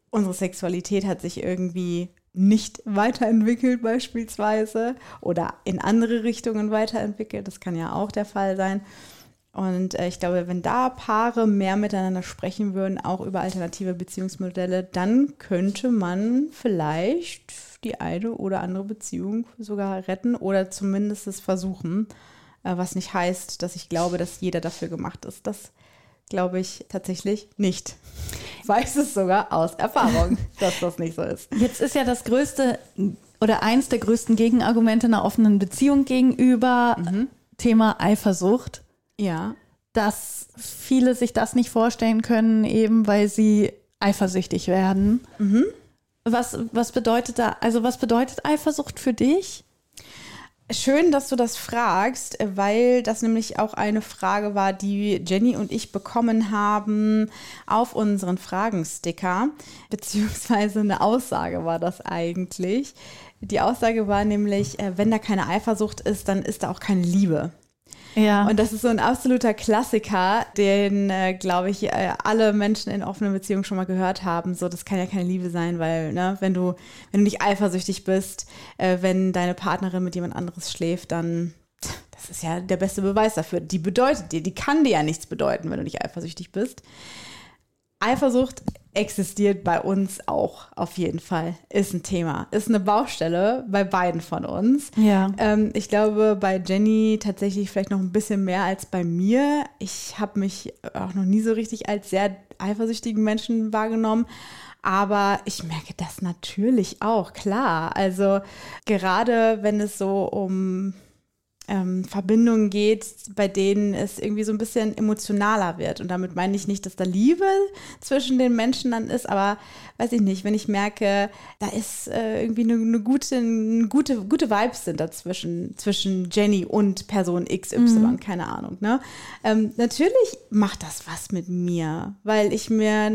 unsere Sexualität hat sich irgendwie nicht weiterentwickelt beispielsweise oder in andere Richtungen weiterentwickelt. Das kann ja auch der Fall sein. Und äh, ich glaube, wenn da Paare mehr miteinander sprechen würden, auch über alternative Beziehungsmodelle, dann könnte man vielleicht die eine oder andere Beziehung sogar retten oder zumindest es versuchen. Äh, was nicht heißt, dass ich glaube, dass jeder dafür gemacht ist. Das glaube ich tatsächlich nicht. Weiß es sogar aus Erfahrung, dass das nicht so ist. Jetzt ist ja das größte oder eins der größten Gegenargumente einer offenen Beziehung gegenüber Thema Eifersucht, Ja. dass viele sich das nicht vorstellen können, eben weil sie eifersüchtig werden. Was, was bedeutet da, also was bedeutet Eifersucht für dich? Schön, dass du das fragst, weil das nämlich auch eine Frage war, die Jenny und ich bekommen haben auf unseren Fragensticker, beziehungsweise eine Aussage war das eigentlich. Die Aussage war nämlich, äh, wenn da keine Eifersucht ist, dann ist da auch keine Liebe. Ja. Und das ist so ein absoluter Klassiker, den, äh, glaube ich, äh, alle Menschen in offenen Beziehungen schon mal gehört haben. So, das kann ja keine Liebe sein, weil, ne, wenn du, wenn du nicht eifersüchtig bist, äh, wenn deine Partnerin mit jemand anderes schläft, dann das ist ja der beste Beweis dafür. Die bedeutet dir, die kann dir ja nichts bedeuten, wenn du nicht eifersüchtig bist. Eifersucht existiert bei uns auch auf jeden Fall. Ist ein Thema. Ist eine Baustelle bei beiden von uns. Ja. Ähm, ich glaube, bei Jenny tatsächlich vielleicht noch ein bisschen mehr als bei mir. Ich habe mich auch noch nie so richtig als sehr eifersüchtigen Menschen wahrgenommen. Aber ich merke das natürlich auch, klar. Also gerade wenn es so um ähm, Verbindungen geht, bei denen es irgendwie so ein bisschen emotionaler wird. Und damit meine ich nicht, dass da Liebe zwischen den Menschen dann ist, aber weiß ich nicht, wenn ich merke, da ist äh, irgendwie eine, eine, gute, eine gute, gute Vibes sind dazwischen, zwischen Jenny und Person XY, mhm. keine Ahnung. Ne? Ähm, natürlich macht das was mit mir, weil ich mir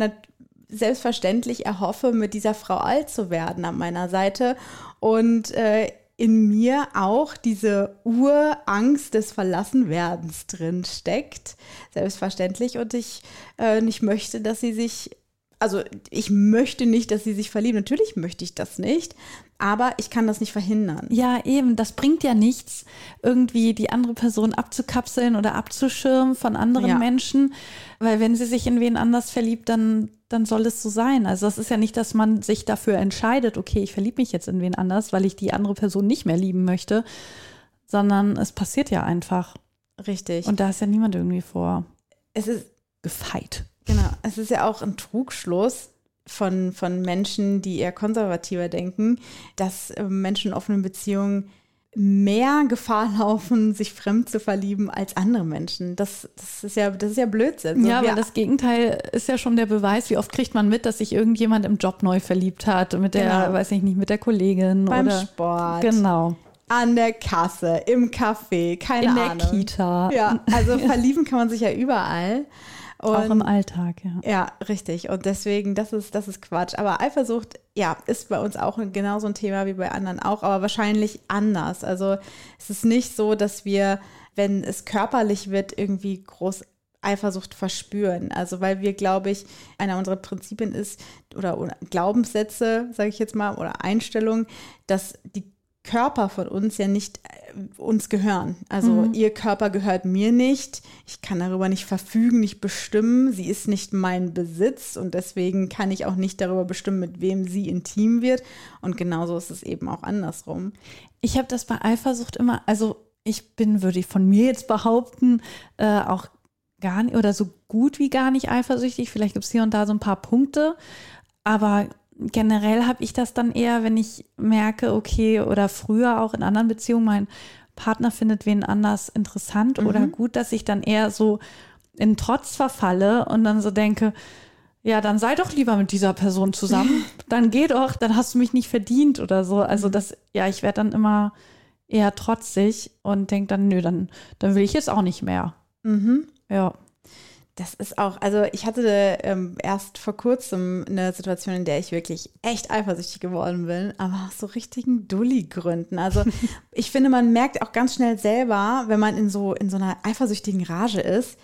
selbstverständlich erhoffe, mit dieser Frau alt zu werden an meiner Seite. Und äh, in mir auch diese Urangst des Verlassenwerdens drin steckt, selbstverständlich. Und ich äh, nicht möchte, dass sie sich, also ich möchte nicht, dass sie sich verlieben. Natürlich möchte ich das nicht, aber ich kann das nicht verhindern. Ja, eben, das bringt ja nichts, irgendwie die andere Person abzukapseln oder abzuschirmen von anderen ja. Menschen, weil wenn sie sich in wen anders verliebt, dann, dann soll es so sein. Also das ist ja nicht, dass man sich dafür entscheidet, okay, ich verliebe mich jetzt in wen anders, weil ich die andere Person nicht mehr lieben möchte, sondern es passiert ja einfach. Richtig. Und da ist ja niemand irgendwie vor. Es ist gefeit. Genau, es ist ja auch ein Trugschluss, von, von Menschen, die eher konservativer denken, dass äh, Menschen in offenen Beziehungen mehr Gefahr laufen, sich fremd zu verlieben als andere Menschen. Das, das, ist, ja, das ist ja Blödsinn. So, ja, aber das Gegenteil ist ja schon der Beweis. Wie oft kriegt man mit, dass sich irgendjemand im Job neu verliebt hat, mit der, genau. weiß ich nicht, mit der Kollegin Beim oder Sport. Genau. An der Kasse, im Café, keine In Ahnung. In der Kita. Ja, also verlieben kann man sich ja überall. Und, auch im Alltag, ja. Ja, richtig. Und deswegen, das ist, das ist Quatsch. Aber Eifersucht, ja, ist bei uns auch genauso ein Thema wie bei anderen auch, aber wahrscheinlich anders. Also es ist nicht so, dass wir, wenn es körperlich wird, irgendwie groß Eifersucht verspüren. Also weil wir, glaube ich, einer unserer Prinzipien ist, oder, oder Glaubenssätze, sage ich jetzt mal, oder Einstellungen, dass die Körper von uns ja nicht äh, uns gehören. Also mhm. ihr Körper gehört mir nicht. Ich kann darüber nicht verfügen, nicht bestimmen. Sie ist nicht mein Besitz und deswegen kann ich auch nicht darüber bestimmen, mit wem sie intim wird. Und genauso ist es eben auch andersrum. Ich habe das bei Eifersucht immer, also ich bin, würde ich von mir jetzt behaupten, äh, auch gar nicht oder so gut wie gar nicht eifersüchtig. Vielleicht gibt es hier und da so ein paar Punkte, aber generell habe ich das dann eher, wenn ich merke, okay, oder früher auch in anderen Beziehungen, mein Partner findet wen anders interessant mhm. oder gut, dass ich dann eher so in Trotz verfalle und dann so denke, ja, dann sei doch lieber mit dieser Person zusammen. Dann geh doch, dann hast du mich nicht verdient oder so. Also mhm. das, ja, ich werde dann immer eher trotzig und denke dann, nö, dann, dann will ich jetzt auch nicht mehr. Mhm. Ja. Das ist auch, also ich hatte ähm, erst vor kurzem eine Situation, in der ich wirklich echt eifersüchtig geworden bin, aber aus so richtigen Dulli-Gründen. Also ich finde, man merkt auch ganz schnell selber, wenn man in so, in so einer eifersüchtigen Rage ist,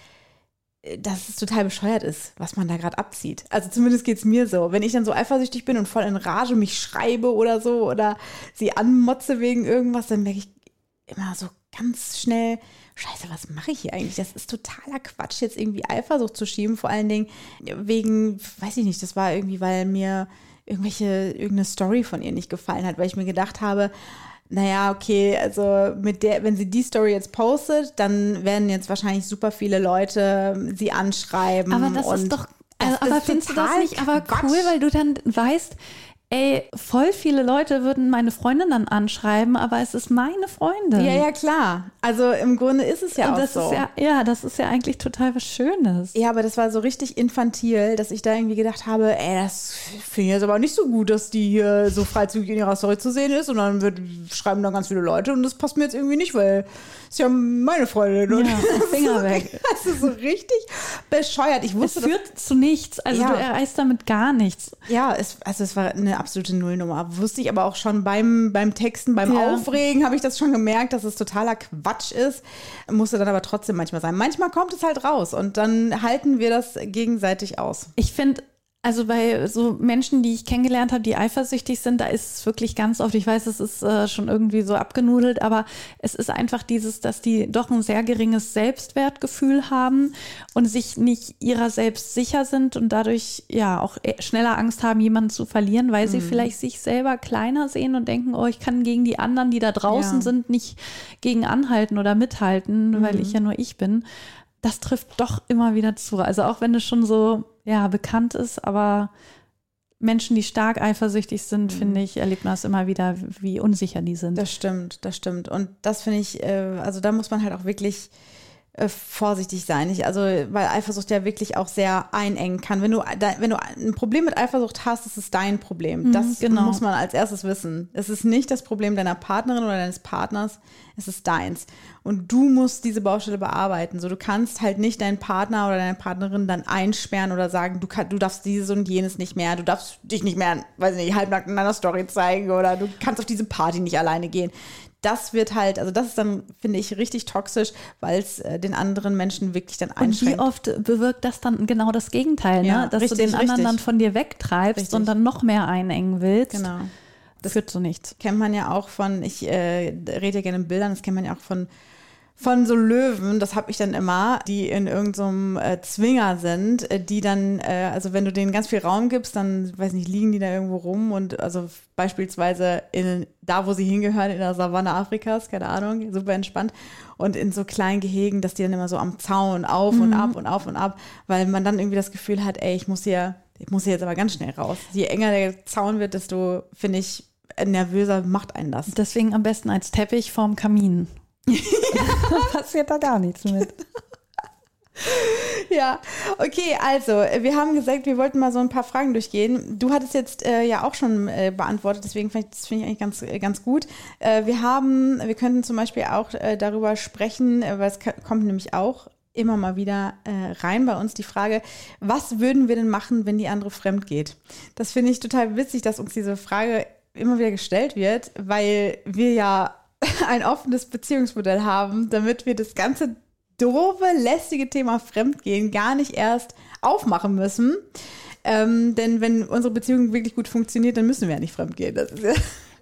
äh, dass es total bescheuert ist, was man da gerade abzieht. Also zumindest geht es mir so. Wenn ich dann so eifersüchtig bin und voll in Rage mich schreibe oder so oder sie anmotze wegen irgendwas, dann merke ich immer so ganz schnell, Scheiße, was mache ich hier eigentlich? Das ist totaler Quatsch, jetzt irgendwie Eifersucht zu schieben. Vor allen Dingen wegen, weiß ich nicht, das war irgendwie, weil mir irgendwelche, irgendeine Story von ihr nicht gefallen hat, weil ich mir gedacht habe, naja, okay, also mit der, wenn sie die Story jetzt postet, dann werden jetzt wahrscheinlich super viele Leute sie anschreiben. Aber das ist doch, also, aber findest du das nicht aber cool, weil du dann weißt, ey, voll viele Leute würden meine Freundin dann anschreiben, aber es ist meine Freundin. Ja, ja, klar. Also im Grunde ist es ja Und auch das so. Ist ja, ja, das ist ja eigentlich total was Schönes. Ja, aber das war so richtig infantil, dass ich da irgendwie gedacht habe, ey, das finde ich jetzt aber nicht so gut, dass die hier so freizügig in ihrer Story zu sehen ist und dann wird, schreiben da ganz viele Leute und das passt mir jetzt irgendwie nicht, weil ist ja meine Freundin. Und ja, Finger weg. Das ist so richtig bescheuert. Ich wusste, es führt zu nichts. Also ja. du erreichst damit gar nichts. Ja, es, also es war eine eine absolute Nullnummer. Wusste ich aber auch schon beim, beim Texten, beim Ja. Aufregen habe ich das schon gemerkt, dass es totaler Quatsch ist. Musste dann aber trotzdem manchmal sein. Manchmal kommt es halt raus und dann halten wir das gegenseitig aus. Ich finde, also bei so Menschen, die ich kennengelernt habe, die eifersüchtig sind, da ist es wirklich ganz oft, ich weiß, es ist äh, schon irgendwie so abgenudelt, aber es ist einfach dieses, dass die doch ein sehr geringes Selbstwertgefühl haben und sich nicht ihrer selbst sicher sind und dadurch ja auch eher schneller Angst haben, jemanden zu verlieren, weil sie vielleicht sich selber kleiner sehen und denken, oh, ich kann gegen die anderen, die da draußen Ja. sind, nicht gegen anhalten oder mithalten, weil ich ja nur ich bin das trifft doch immer wieder zu. Also auch wenn es schon so ja bekannt ist, aber Menschen, die stark eifersüchtig sind, finde ich, erlebt man es immer wieder, wie unsicher die sind. Das stimmt, das stimmt. Und das finde ich, äh, also da muss man halt auch wirklich äh, vorsichtig sein. Ich, also, weil Eifersucht ja wirklich auch sehr einengen kann. Wenn du, da, wenn du ein Problem mit Eifersucht hast, ist es dein Problem. Das genau. muss man als erstes wissen. Es ist nicht das Problem deiner Partnerin oder deines Partners, es ist deins. Und du musst diese Baustelle bearbeiten. So, du kannst halt nicht deinen Partner oder deine Partnerin dann einsperren oder sagen, du, kann, du darfst dieses und jenes nicht mehr, du darfst dich nicht mehr, weiß nicht, halbnackt in einer Story zeigen oder du kannst auf diese Party nicht alleine gehen das wird halt, also das ist dann, finde ich, richtig toxisch, weil es äh, den anderen Menschen wirklich dann und wie einschränkt. oft bewirkt das dann genau das Gegenteil, Ja, ne? dass richtig, du den anderen richtig. dann von dir wegtreibst Richtig. und dann noch mehr einengen willst. Genau. Das führt zu nichts. Kennt man ja auch von, ich äh, rede ja gerne in Bildern, das kennt man ja auch von von so Löwen, das habe ich dann immer, die in irgendeinem äh, Zwinger sind, äh, die dann, äh, also wenn du denen ganz viel Raum gibst, dann, weiß nicht, liegen die da irgendwo rum und also beispielsweise in, da, wo sie hingehören, in der Savanne Afrikas, keine Ahnung, super entspannt und in so kleinen Gehegen, dass die dann immer so am Zaun auf und ab und auf und ab, weil man dann irgendwie das Gefühl hat, ey, ich muss hier, ich muss hier jetzt aber ganz schnell raus. Je enger der Zaun wird, desto, finde ich, nervöser macht einen das. Deswegen am besten als Teppich vorm Kamin. Passiert da gar nichts mit. Ja, okay, also wir haben gesagt, wir wollten mal so ein paar Fragen durchgehen. Du hattest jetzt äh, ja auch schon äh, beantwortet, deswegen finde ich, das eigentlich ganz, äh, ganz gut. Äh, wir haben, wir könnten zum Beispiel auch äh, darüber sprechen, äh, weil es kommt nämlich auch immer mal wieder rein bei uns die Frage, was würden wir denn machen, wenn die andere fremd geht? Das finde ich total witzig, dass uns diese Frage immer wieder gestellt wird, weil wir ja ein offenes Beziehungsmodell haben, damit wir das ganze doofe, lästige Thema Fremdgehen gar nicht erst aufmachen müssen. Ähm, denn wenn unsere Beziehung wirklich gut funktioniert, dann müssen wir ja nicht fremdgehen. Das ist ja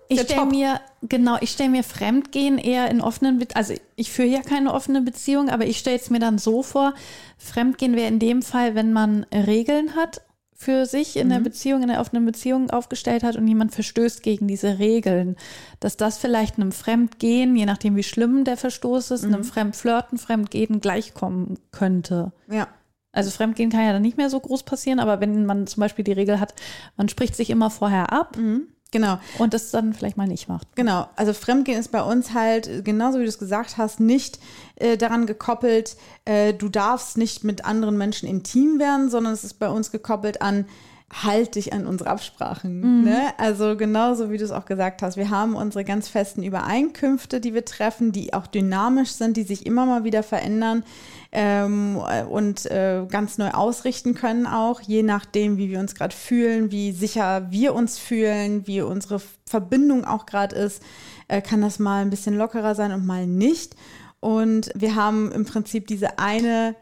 Ich stelle mir, genau, ich stelle mir Fremdgehen eher in offenen, Be also ich führe ja keine offene Beziehung, aber ich stelle es mir dann so vor, Fremdgehen wäre in dem Fall, wenn man Regeln hat für sich in der Beziehung, in der offenen Beziehung aufgestellt hat und jemand verstößt gegen diese Regeln, dass das vielleicht einem Fremdgehen, je nachdem wie schlimm der Verstoß ist, einem Fremdflirten, Fremdgehen gleichkommen könnte. Ja. Also Fremdgehen kann ja dann nicht mehr so groß passieren, aber wenn man zum Beispiel die Regel hat, man spricht sich immer vorher ab Genau, und das dann vielleicht mal nicht macht. genau. Also Fremdgehen ist bei uns halt, genauso wie du es gesagt hast, nicht äh, daran gekoppelt, äh, du darfst nicht mit anderen Menschen intim werden, sondern es ist bei uns gekoppelt an, halt dich an unsere Absprachen. Ne? Also genauso wie du es auch gesagt hast, wir haben unsere ganz festen Übereinkünfte, die wir treffen, die auch dynamisch sind, die sich immer mal wieder verändern ähm, und äh, ganz neu ausrichten können auch, je nachdem, wie wir uns gerade fühlen, wie sicher wir uns fühlen, wie unsere Verbindung auch gerade ist, äh, kann das mal ein bisschen lockerer sein und mal nicht. Und wir haben im Prinzip diese eine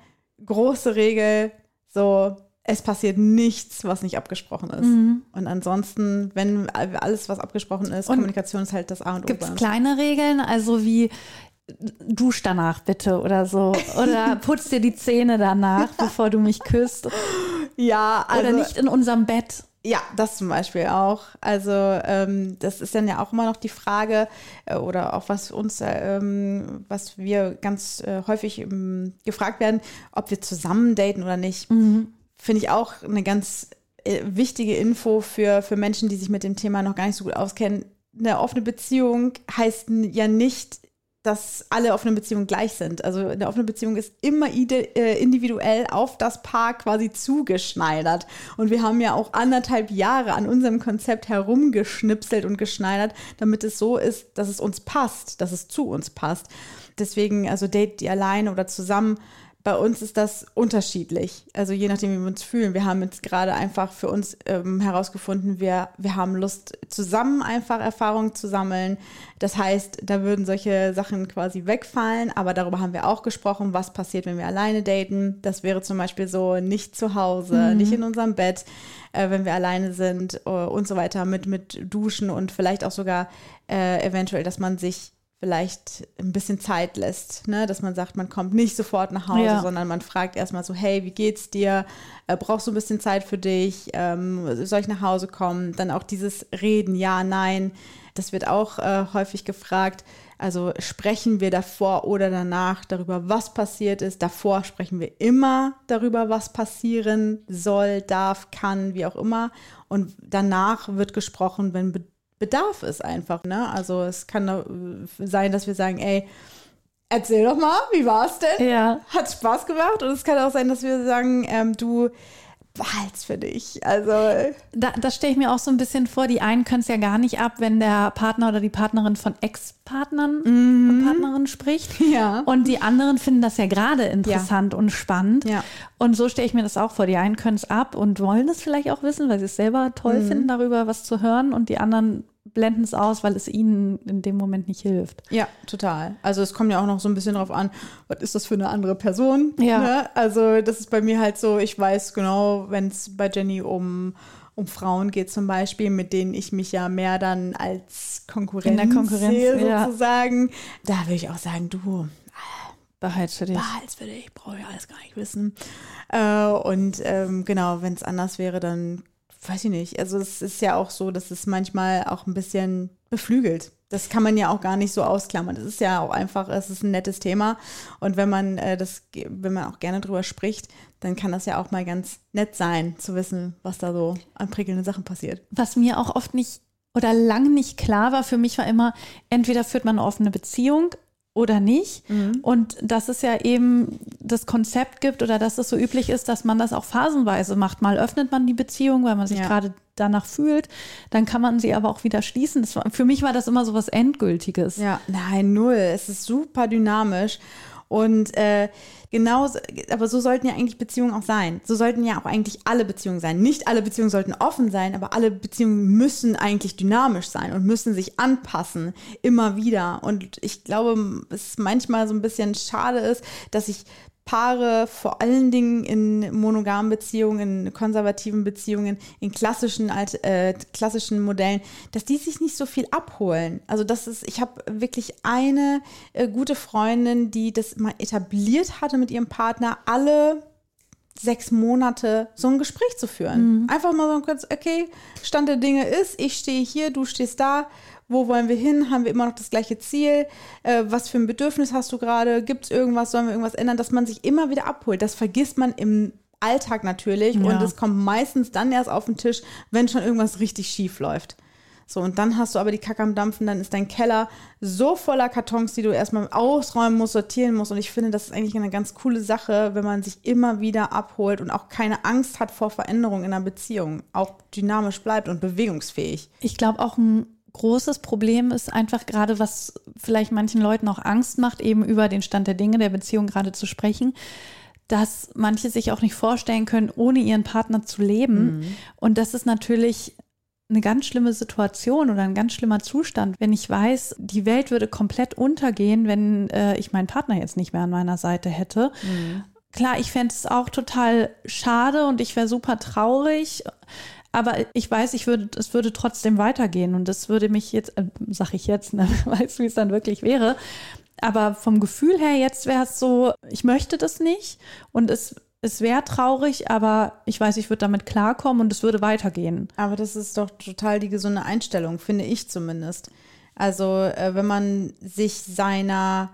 große Regel, so es passiert nichts, was nicht abgesprochen ist. Und ansonsten, wenn alles, was abgesprochen ist, Und Kommunikation ist halt das A und O. Gibt es kleine Regeln, also wie dusch danach bitte oder so? Oder putz dir die Zähne danach, bevor du mich küsst? Ja, also Oder nicht in unserem Bett? Ja, das zum Beispiel auch. Also ähm, das ist dann ja auch immer noch die Frage äh, oder auch was uns, äh, ähm, was wir ganz äh, häufig ähm, gefragt werden, ob wir zusammen daten oder nicht. Finde ich auch eine ganz äh, wichtige Info für, für Menschen, die sich mit dem Thema noch gar nicht so gut auskennen. Eine offene Beziehung heißt ja nicht, dass alle offenen Beziehungen gleich sind. Also eine offene Beziehung ist immer äh, individuell auf das Paar quasi zugeschneidert. Und wir haben ja auch anderthalb Jahre an unserem Konzept herumgeschnipselt und geschneidert, damit es so ist, dass es uns passt, dass es zu uns passt. Deswegen, also date die alleine oder zusammen. Bei uns ist das unterschiedlich. Also je nachdem, wie wir uns fühlen. Wir haben jetzt gerade einfach für uns ähm, herausgefunden, wir, wir haben Lust, zusammen einfach Erfahrungen zu sammeln. Das heißt, da würden solche Sachen quasi wegfallen, aber darüber haben wir auch gesprochen, was passiert, wenn wir alleine daten. Das wäre zum Beispiel so nicht zu Hause, mhm. nicht in unserem Bett, äh, wenn wir alleine sind äh, und so weiter, mit, mit Duschen und vielleicht auch sogar äh, eventuell, dass man sich vielleicht ein bisschen Zeit lässt, ne? dass man sagt, man kommt nicht sofort nach Hause, ja. sondern man fragt erstmal so, hey, wie geht's dir? Äh, brauchst du ein bisschen Zeit für dich? Ähm, soll ich nach Hause kommen? Dann auch dieses Reden, ja, nein, das wird auch äh, häufig gefragt. Also sprechen wir davor oder danach darüber, was passiert ist. Davor sprechen wir immer darüber, was passieren soll, darf, kann, wie auch immer. Und danach wird gesprochen, wenn Bedarf ist einfach. Ne? Also es kann sein, dass wir sagen, ey, erzähl doch mal, wie war es denn? Ja. Hat Spaß gemacht? Und es kann auch sein, dass wir sagen, ähm, du behalt's für dich. Also da, das stelle ich mir auch so ein bisschen vor. Die einen können es ja gar nicht ab, wenn der Partner oder die Partnerin von Ex-Partnern mhm. und Partnerin spricht. Ja. Und die anderen finden das ja gerade interessant ja. und spannend. Ja. Und so stelle ich mir das auch vor. Die einen können es ab und wollen es vielleicht auch wissen, weil sie es selber toll mhm. finden, darüber was zu hören. Und die anderen blenden es aus, weil es ihnen in dem Moment nicht hilft. Ja, total. Also es kommt ja auch noch so ein bisschen drauf an, was ist das für eine andere Person? Ja. Ne? Also das ist bei mir halt so, ich weiß genau, wenn es bei Jenny um um Frauen geht zum Beispiel, mit denen ich mich ja mehr dann als Konkurrenz, In der Konkurrenz sehe, sozusagen. Ja. Da würde ich auch sagen, du, behalt's für dich. Behalt's für dich, brauche ich alles gar nicht wissen. Äh, und ähm, genau, wenn es anders wäre, dann weiß ich nicht. Also es ist ja auch so, dass es manchmal auch ein bisschen beflügelt. Das kann man ja auch gar nicht so ausklammern. Das ist ja auch einfach, es ist ein nettes Thema. Und wenn man äh, das, wenn man auch gerne drüber spricht, dann kann das ja auch mal ganz nett sein, zu wissen, was da so an prickelnden Sachen passiert. Was mir auch oft nicht oder lang nicht klar war, für mich war immer, entweder führt man eine offene Beziehung, oder nicht. Mhm. Und dass es ja eben das Konzept gibt oder dass es so üblich ist, dass man das auch phasenweise macht. Mal öffnet man die Beziehung, weil man sich ja. gerade danach fühlt, dann kann man sie aber auch wieder schließen. War, für mich war das immer so was Endgültiges. Ja, nein, null. Es ist super dynamisch. Und äh, genau, aber so sollten ja eigentlich Beziehungen auch sein. So sollten ja auch eigentlich alle Beziehungen sein. Nicht alle Beziehungen sollten offen sein, aber alle Beziehungen müssen eigentlich dynamisch sein und müssen sich anpassen, immer wieder. Und ich glaube, es manchmal so ein bisschen schade ist, dass sich Paare vor allen Dingen in monogamen Beziehungen, in konservativen Beziehungen, in klassischen, äh, klassischen Modellen, dass die sich nicht so viel abholen. Also das ist, ich habe wirklich eine äh, gute Freundin, die das mal etabliert hatte mit ihrem Partner, alle sechs Monate so ein Gespräch zu führen. Mhm. Einfach mal so kurz, okay, Stand der Dinge ist, ich stehe hier, du stehst da wo wollen wir hin? Haben wir immer noch das gleiche Ziel? Äh, was für ein Bedürfnis hast du gerade? Gibt es irgendwas? Sollen wir irgendwas ändern? Dass man sich immer wieder abholt. Das vergisst man im Alltag natürlich ja. und es kommt meistens dann erst auf den Tisch, wenn schon irgendwas richtig schief läuft. So, und dann hast du aber die Kacke am Dampfen, dann ist dein Keller so voller Kartons, die du erstmal ausräumen musst, sortieren musst. Und ich finde, das ist eigentlich eine ganz coole Sache, wenn man sich immer wieder abholt und auch keine Angst hat vor Veränderungen in einer Beziehung, auch dynamisch bleibt und bewegungsfähig. Ich glaube auch ein großes Problem ist einfach gerade, was vielleicht manchen Leuten auch Angst macht, eben über den Stand der Dinge der Beziehung gerade zu sprechen, dass manche sich auch nicht vorstellen können, ohne ihren Partner zu leben. Mhm. Und das ist natürlich eine ganz schlimme Situation oder ein ganz schlimmer Zustand, wenn ich weiß, die Welt würde komplett untergehen, wenn äh, ich meinen Partner jetzt nicht mehr an meiner Seite hätte. Mhm. Klar, ich fände es auch total schade und ich wäre super traurig. Aber ich weiß, ich würde, es würde trotzdem weitergehen und das würde mich jetzt, äh, sag ich jetzt, ne, weiß, wie es dann wirklich wäre. Aber vom Gefühl her jetzt wäre es so, ich möchte das nicht und es, es wäre traurig, aber ich weiß, ich würde damit klarkommen und es würde weitergehen. Aber das ist doch total die gesunde Einstellung, finde ich zumindest. Also, äh, wenn man sich seiner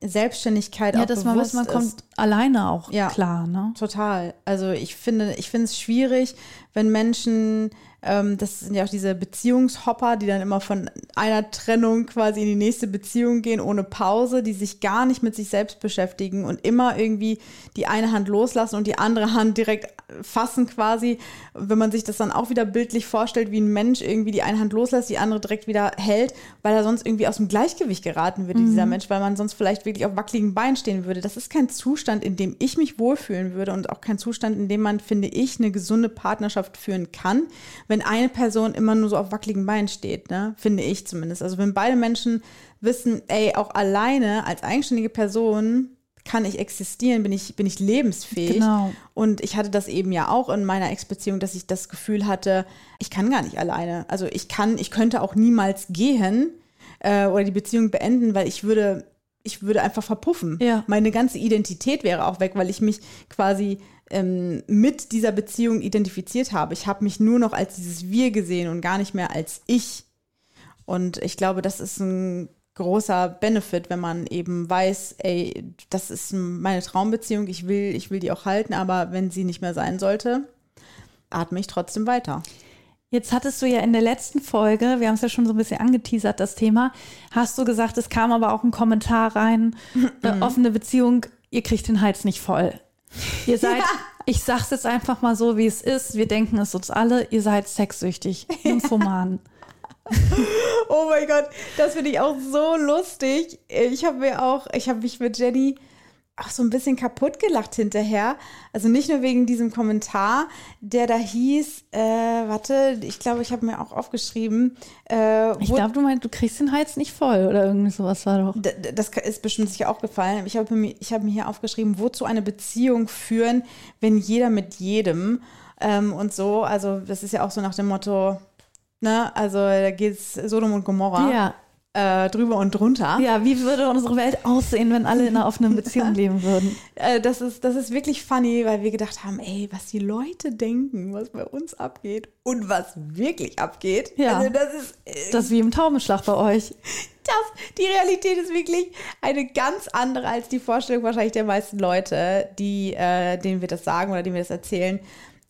Selbstständigkeit ja, auch dass man bewusst weiß, man kommt alleine auch ja, klar, ne? Total. Also ich finde, ich finde es schwierig, wenn Menschen das sind ja auch diese Beziehungshopper, die dann immer von einer Trennung quasi in die nächste Beziehung gehen, ohne Pause, die sich gar nicht mit sich selbst beschäftigen und immer irgendwie die eine Hand loslassen und die andere Hand direkt fassen quasi. Wenn man sich das dann auch wieder bildlich vorstellt, wie ein Mensch irgendwie die eine Hand loslässt, die andere direkt wieder hält, weil er sonst irgendwie aus dem Gleichgewicht geraten würde, mhm. dieser Mensch, weil man sonst vielleicht wirklich auf wackeligen Beinen stehen würde. Das ist kein Zustand, in dem ich mich wohlfühlen würde und auch kein Zustand, in dem man, finde ich, eine gesunde Partnerschaft führen kann, wenn eine Person immer nur so auf wackeligen Beinen steht, ne? finde ich zumindest. Also wenn beide Menschen wissen, ey, auch alleine als eigenständige Person kann ich existieren, bin ich, bin ich lebensfähig. Genau. Und ich hatte das eben ja auch in meiner Ex-Beziehung, dass ich das Gefühl hatte, ich kann gar nicht alleine. Also ich kann, ich könnte auch niemals gehen äh, oder die Beziehung beenden, weil ich würde, ich würde einfach verpuffen. Ja. Meine ganze Identität wäre auch weg, weil ich mich quasi ähm, mit dieser Beziehung identifiziert habe. Ich habe mich nur noch als dieses Wir gesehen und gar nicht mehr als ich. Und ich glaube, das ist ein großer Benefit, wenn man eben weiß, ey, das ist meine Traumbeziehung, ich will, ich will die auch halten, aber wenn sie nicht mehr sein sollte, atme ich trotzdem weiter. Jetzt hattest du ja in der letzten Folge, wir haben es ja schon so ein bisschen angeteasert, das Thema, hast du gesagt, es kam aber auch ein Kommentar rein, äh, offene Beziehung, ihr kriegt den Hals nicht voll. Ihr seid, ja. ich sag's jetzt einfach mal so, wie es ist, wir denken es uns alle, ihr seid sexsüchtig, Nymphoman. oh mein Gott, das finde ich auch so lustig. Ich habe mir auch, ich habe mich mit Jenny auch so ein bisschen kaputt gelacht hinterher. Also nicht nur wegen diesem Kommentar, der da hieß, äh, warte, ich glaube, ich habe mir auch aufgeschrieben. Äh, ich glaube, du meinst, du kriegst den Hals nicht voll oder irgendwie sowas war doch. Das ist bestimmt sicher auch gefallen. Ich habe mir, hab mir hier aufgeschrieben, wozu eine Beziehung führen, wenn jeder mit jedem ähm, und so. Also das ist ja auch so nach dem Motto, Ne? Also da geht es Sodom und Gomorra. Ja. Äh, drüber und drunter. Ja, wie würde unsere Welt aussehen, wenn alle in einer offenen Beziehung leben würden? Äh, das, ist, das ist wirklich funny, weil wir gedacht haben, ey, was die Leute denken, was bei uns abgeht und was wirklich abgeht. Ja, also das ist äh, das ist wie im Taubenschlag bei euch. Das, die Realität ist wirklich eine ganz andere als die Vorstellung wahrscheinlich der meisten Leute, die, äh, denen wir das sagen oder denen wir das erzählen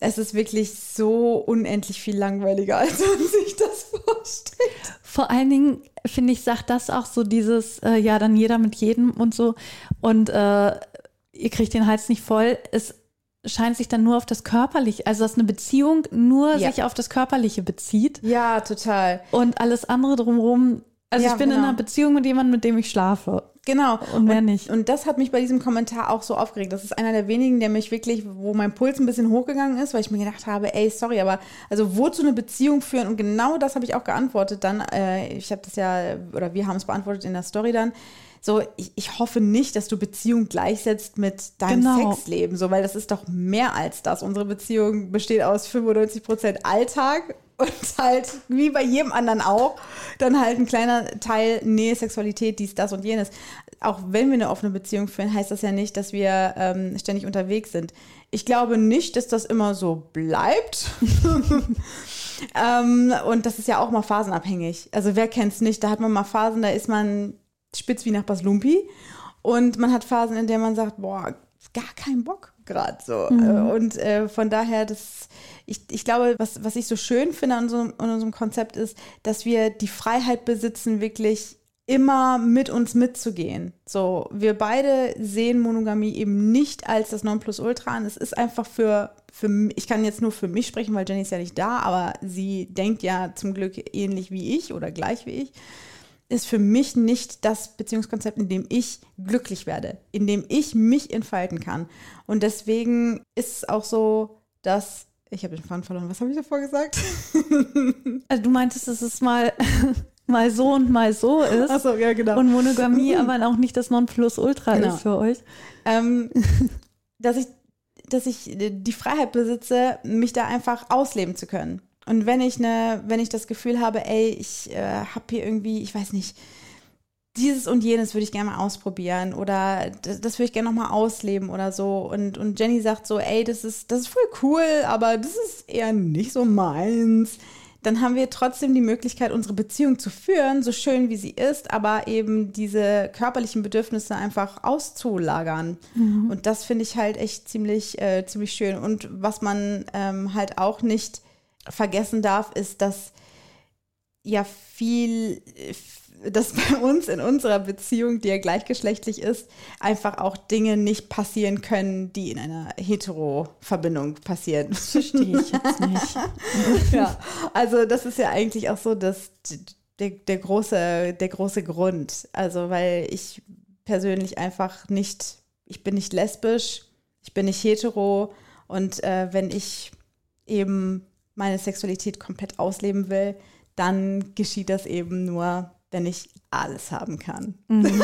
es ist wirklich so unendlich viel langweiliger, als man sich das vorstellt. Vor allen Dingen, finde ich, sagt das auch so dieses, äh, ja, dann jeder mit jedem und so. Und äh, ihr kriegt den Hals nicht voll. Es scheint sich dann nur auf das Körperliche, also dass eine Beziehung nur ja. sich auf das Körperliche bezieht. Ja, total. Und alles andere drumherum. Also ja, ich bin genau. in einer Beziehung mit jemandem, mit dem ich schlafe. Genau. Und mehr nicht. Und das hat mich bei diesem Kommentar auch so aufgeregt. Das ist einer der wenigen, der mich wirklich, wo mein Puls ein bisschen hochgegangen ist, weil ich mir gedacht habe, ey, sorry, aber also wozu eine Beziehung führen? Und genau das habe ich auch geantwortet dann. Äh, ich habe das ja, oder wir haben es beantwortet in der Story dann. So, ich, ich hoffe nicht, dass du Beziehung gleichsetzt mit deinem genau. Sexleben, so, weil das ist doch mehr als das. Unsere Beziehung besteht aus 95 Prozent Alltag und halt, wie bei jedem anderen auch, dann halt ein kleiner Teil Nähe, Sexualität, dies, das und jenes. Auch wenn wir eine offene Beziehung führen, heißt das ja nicht, dass wir ähm, ständig unterwegs sind. Ich glaube nicht, dass das immer so bleibt. ähm, und das ist ja auch mal phasenabhängig. Also wer kennt es nicht? Da hat man mal Phasen, da ist man spitz wie nach Baslumpi. Und man hat Phasen, in denen man sagt, boah, gar keinen Bock gerade so. Mhm. Und äh, von daher, das ich, ich glaube, was, was ich so schön finde an, so, an unserem Konzept ist, dass wir die Freiheit besitzen, wirklich immer mit uns mitzugehen. So, wir beide sehen Monogamie eben nicht als das Nonplusultra an. Es ist einfach für, für ich kann jetzt nur für mich sprechen, weil Jenny ist ja nicht da, aber sie denkt ja zum Glück ähnlich wie ich oder gleich wie ich. Ist für mich nicht das Beziehungskonzept, in dem ich glücklich werde, in dem ich mich entfalten kann. Und deswegen ist es auch so, dass ich habe den Faden verloren. Was habe ich davor gesagt? Also du meintest, dass es mal, mal so und mal so ist. Ach so, ja, genau. Und Monogamie aber auch nicht das Nonplusultra genau. ist für euch. Ähm, dass, ich, dass ich die Freiheit besitze, mich da einfach ausleben zu können. Und wenn ich, ne, wenn ich das Gefühl habe, ey, ich äh, habe hier irgendwie, ich weiß nicht, dieses und jenes würde ich gerne mal ausprobieren oder das, das würde ich gerne noch mal ausleben oder so. Und, und Jenny sagt so, ey, das ist, das ist voll cool, aber das ist eher nicht so meins. Dann haben wir trotzdem die Möglichkeit, unsere Beziehung zu führen, so schön wie sie ist, aber eben diese körperlichen Bedürfnisse einfach auszulagern. Mhm. Und das finde ich halt echt ziemlich, äh, ziemlich schön. Und was man ähm, halt auch nicht vergessen darf, ist, dass ja viel, dass bei uns in unserer Beziehung, die ja gleichgeschlechtlich ist, einfach auch Dinge nicht passieren können, die in einer Hetero-Verbindung passieren. Das verstehe ich jetzt nicht. ja, also das ist ja eigentlich auch so, dass der, der, große, der große Grund. Also, weil ich persönlich einfach nicht, ich bin nicht lesbisch, ich bin nicht hetero und äh, wenn ich eben meine Sexualität komplett ausleben will, dann geschieht das eben nur, wenn ich alles haben kann. Mhm.